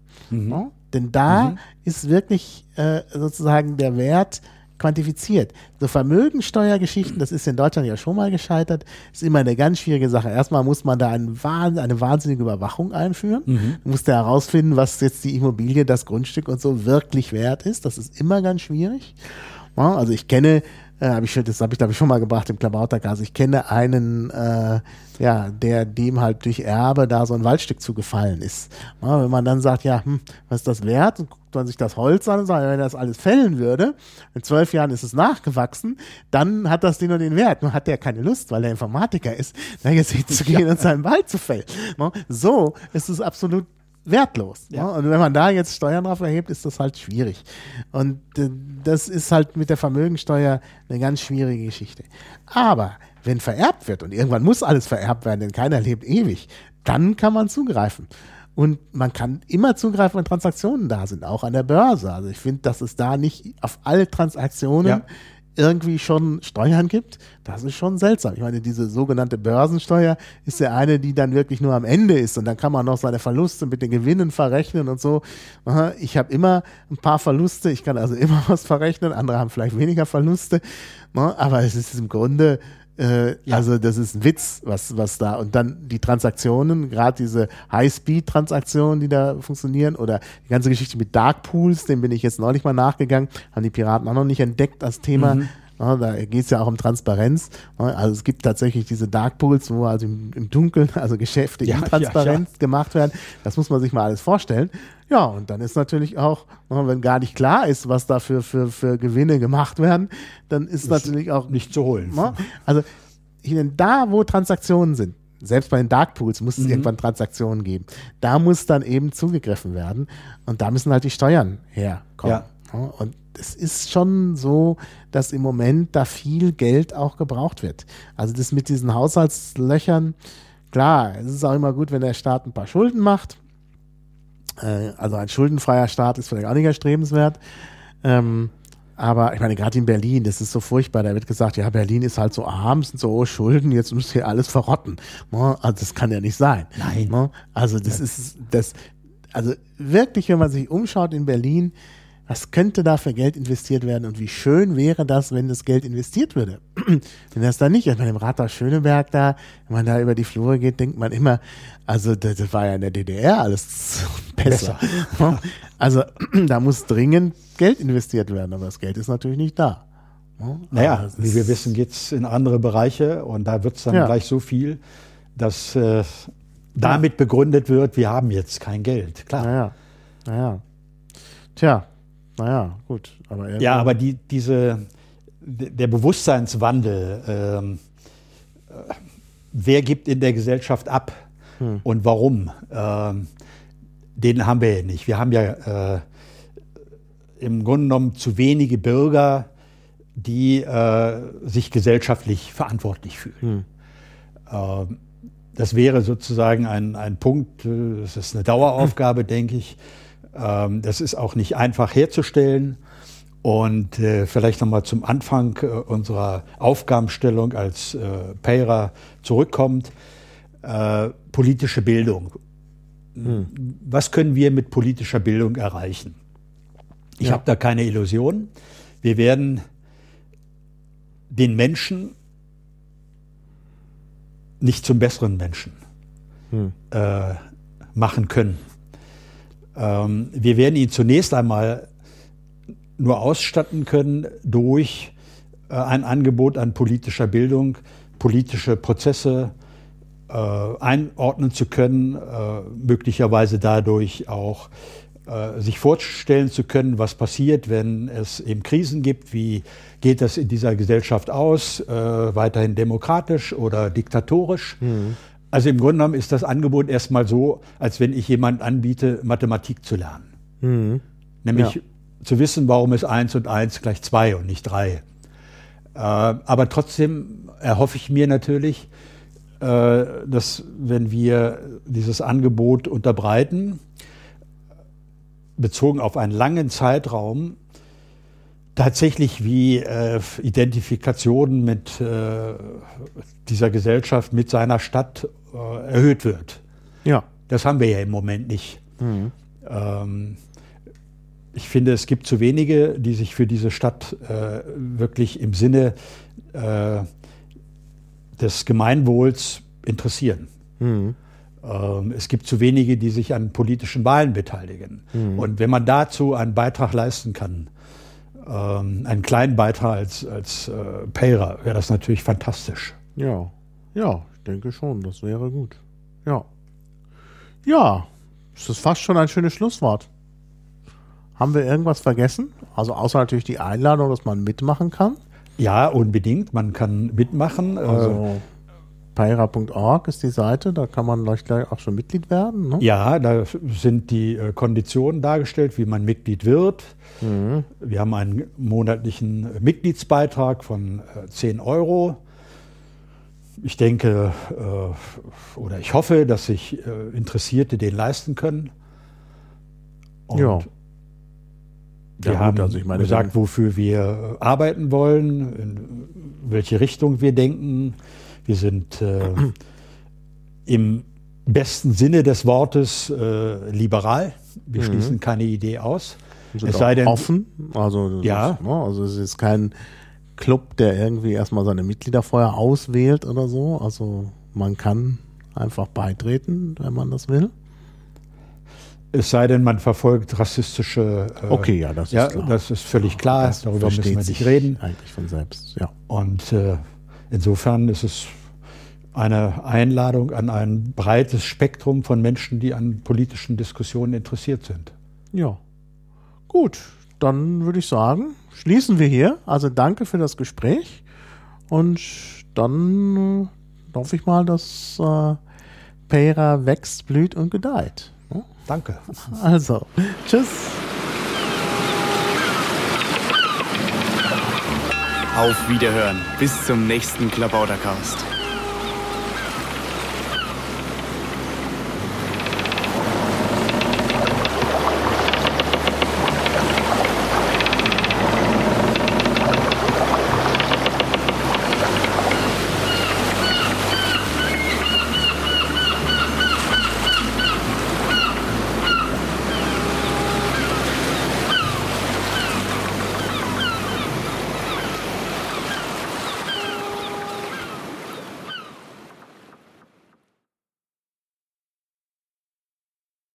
Ja? Denn da ist wirklich äh, sozusagen der Wert quantifiziert. So Vermögensteuergeschichten, das ist in Deutschland ja schon mal gescheitert, ist immer eine ganz schwierige Sache. Erstmal muss man da eine wahnsinnige Überwachung einführen. Du musst ja herausfinden, was jetzt die Immobilie, das Grundstück und so wirklich wert ist. Das ist immer ganz schwierig. Also ich kenne, äh, hab ich, das habe ich glaube ich schon mal gebracht im Klabautergas, ich kenne einen, äh, ja, der dem halt durch Erbe da so ein Waldstück zugefallen ist. Ja, wenn man dann sagt, ja, hm, was ist das wert? Und guckt man sich das Holz an und sagt, wenn er das alles fällen würde, in zwölf Jahren ist es nachgewachsen, dann hat das Ding nur den Wert. Nur hat der keine Lust, weil er Informatiker ist, da jetzt hinzugehen und seinen Wald zu fällen. Ja, So ist es absolut wertlos. Ja. Und wenn man da jetzt Steuern drauf erhebt, ist das halt schwierig. Und äh, das ist halt mit der Vermögensteuer eine ganz schwierige Geschichte. Aber wenn vererbt wird, und irgendwann muss alles vererbt werden, denn keiner lebt ewig, dann kann man zugreifen. Und man kann immer zugreifen, wenn Transaktionen da sind, auch an der Börse. Also ich finde, dass es da nicht auf alle Transaktionen Ja. Irgendwie schon Steuern gibt, das ist schon seltsam. Ich meine, diese sogenannte Börsensteuer ist ja eine, die dann wirklich nur am Ende ist und dann kann man noch seine Verluste mit den Gewinnen verrechnen und so. Ich habe immer ein paar Verluste, ich kann also immer was verrechnen, andere haben vielleicht weniger Verluste, ne? aber es ist im Grunde äh, Also das ist ein Witz, was, was da. Und dann die Transaktionen, gerade diese High-Speed-Transaktionen, die da funktionieren, oder die ganze Geschichte mit Dark Pools, dem bin ich jetzt neulich mal nachgegangen, haben die Piraten auch noch nicht entdeckt als Thema. Ja, da geht es ja auch um Transparenz. Ja, Also es gibt tatsächlich diese Dark Pools, wo also im, im Dunkeln, also Geschäfte Ja, in ja, Transparenz gemacht werden. Das muss man sich mal alles vorstellen. Ja, und dann ist natürlich auch, ja, wenn gar nicht klar ist, was da für, für, für Gewinne gemacht werden, dann ist natürlich auch nicht zu holen. Ne? Also da, wo Transaktionen sind, selbst bei den Dark Pools muss es irgendwann Transaktionen geben. Da muss dann eben zugegriffen werden und da müssen halt die Steuern herkommen. Ja. Ne? Und es ist schon so, dass im Moment da viel Geld auch gebraucht wird. Also das mit diesen Haushaltslöchern klar, es ist auch immer gut, wenn der Staat ein paar Schulden macht. Äh, also ein schuldenfreier Staat ist vielleicht auch nicht erstrebenswert. Ähm, aber ich meine, gerade in Berlin, das ist so furchtbar. Da wird gesagt, ja, Berlin ist halt so arm, sind so hohe Schulden, jetzt muss hier alles verrotten. Ne? Also das kann ja nicht sein. Nein. Ne? Also das ist das, also wirklich, wenn man sich umschaut in Berlin, was könnte da für Geld investiert werden und wie schön wäre das, wenn das Geld investiert würde. wenn das da nicht, ich meine, im Rathaus Schöneberg da, wenn man da über die Flure geht, denkt man immer, also das, das war ja in der DDR alles besser. besser. also da muss dringend Geld investiert werden, aber das Geld ist natürlich nicht da. Naja, wie wir wissen, geht es in andere Bereiche und da wird es dann ja. gleich so viel, dass äh, damit begründet wird, wir haben jetzt kein Geld. Klar. Naja. naja. Tja, naja, gut. Aber ja, aber die, diese, der Bewusstseinswandel, ähm, äh, wer gibt in der Gesellschaft ab hm. und warum, ähm, den haben wir ja nicht. Wir haben ja äh, im Grunde genommen zu wenige Bürger, die äh, sich gesellschaftlich verantwortlich fühlen. Hm. Ähm, das wäre sozusagen ein, ein Punkt, äh, das ist eine Daueraufgabe, denke ich, das ist auch nicht einfach herzustellen. Und äh, vielleicht nochmal zum Anfang äh, unserer Aufgabenstellung als äh, Payra zurückkommt. Äh, politische Bildung. Hm. Was können wir mit politischer Bildung erreichen? Ich ja. habe da keine Illusion. Wir werden den Menschen nicht zum besseren Menschen hm. äh, machen können. Ähm, wir werden ihn zunächst einmal nur ausstatten können durch äh, ein Angebot an politischer Bildung, politische Prozesse äh, einordnen zu können, äh, möglicherweise dadurch auch äh, sich vorstellen zu können, was passiert, wenn es eben Krisen gibt, wie geht das in dieser Gesellschaft aus, äh, weiterhin demokratisch oder diktatorisch. Mhm. Also im Grunde genommen ist das Angebot erstmal so, als wenn ich jemand anbiete, Mathematik zu lernen. Mhm. Nämlich ja. zu wissen, warum ist eins und eins gleich zwei und nicht drei. Äh, aber trotzdem erhoffe ich mir natürlich, äh, dass wenn wir dieses Angebot unterbreiten, bezogen auf einen langen Zeitraum, tatsächlich wie äh, Identifikationen mit äh, dieser Gesellschaft, mit seiner Stadt äh, erhöht wird. Ja. Das haben wir ja im Moment nicht. Mhm. Ähm, ich finde, es gibt zu wenige, die sich für diese Stadt äh, wirklich im Sinne äh, des Gemeinwohls interessieren. Mhm. Ähm, es gibt zu wenige, die sich an politischen Wahlen beteiligen. Mhm. Und wenn man dazu einen Beitrag leisten kann, ähm, einen kleinen Beitrag als, als äh, Payra, wäre das natürlich fantastisch. Ja, ja, ich denke schon, das wäre gut. Ja. Ja, das ist fast schon ein schönes Schlusswort. Haben wir irgendwas vergessen? Also außer natürlich die Einladung, dass man mitmachen kann. Ja, unbedingt. Man kann mitmachen. Also Peira.org ist die Seite, da kann man gleich auch schon Mitglied werden. Ne? Ja, da sind die äh, Konditionen dargestellt, wie man Mitglied wird. Mhm. Wir haben einen monatlichen Mitgliedsbeitrag von 10 äh, Euro. Ich denke äh, oder ich hoffe, dass sich Interessierte den leisten können. Und ja. Wir ja, haben also ich meine, gesagt, wofür wir arbeiten wollen, in welche Richtung wir denken. Wir sind äh, im besten Sinne des Wortes äh, liberal. Wir mhm. schließen keine Idee aus. Sind es sei denn offen. Also, ja. Ist, ne? also es ist kein Club, der irgendwie erstmal seine Mitglieder vorher auswählt oder so. Also man kann einfach beitreten, wenn man das will. Es sei denn, man verfolgt rassistische. Äh, okay, ja, das ist ja, klar. Das ist völlig klar. Das Darüber müssen wir nicht reden. Eigentlich von selbst, ja. Und äh, insofern ist es eine Einladung an ein breites Spektrum von Menschen, die an politischen Diskussionen interessiert sind. Ja. Gut, dann würde ich sagen, schließen wir hier. Also danke für das Gespräch und dann äh, hoffe ich mal, dass äh, Pera wächst, blüht und gedeiht. Ja? Danke. Also, tschüss. Auf Wiederhören. Bis zum nächsten Klabautercast.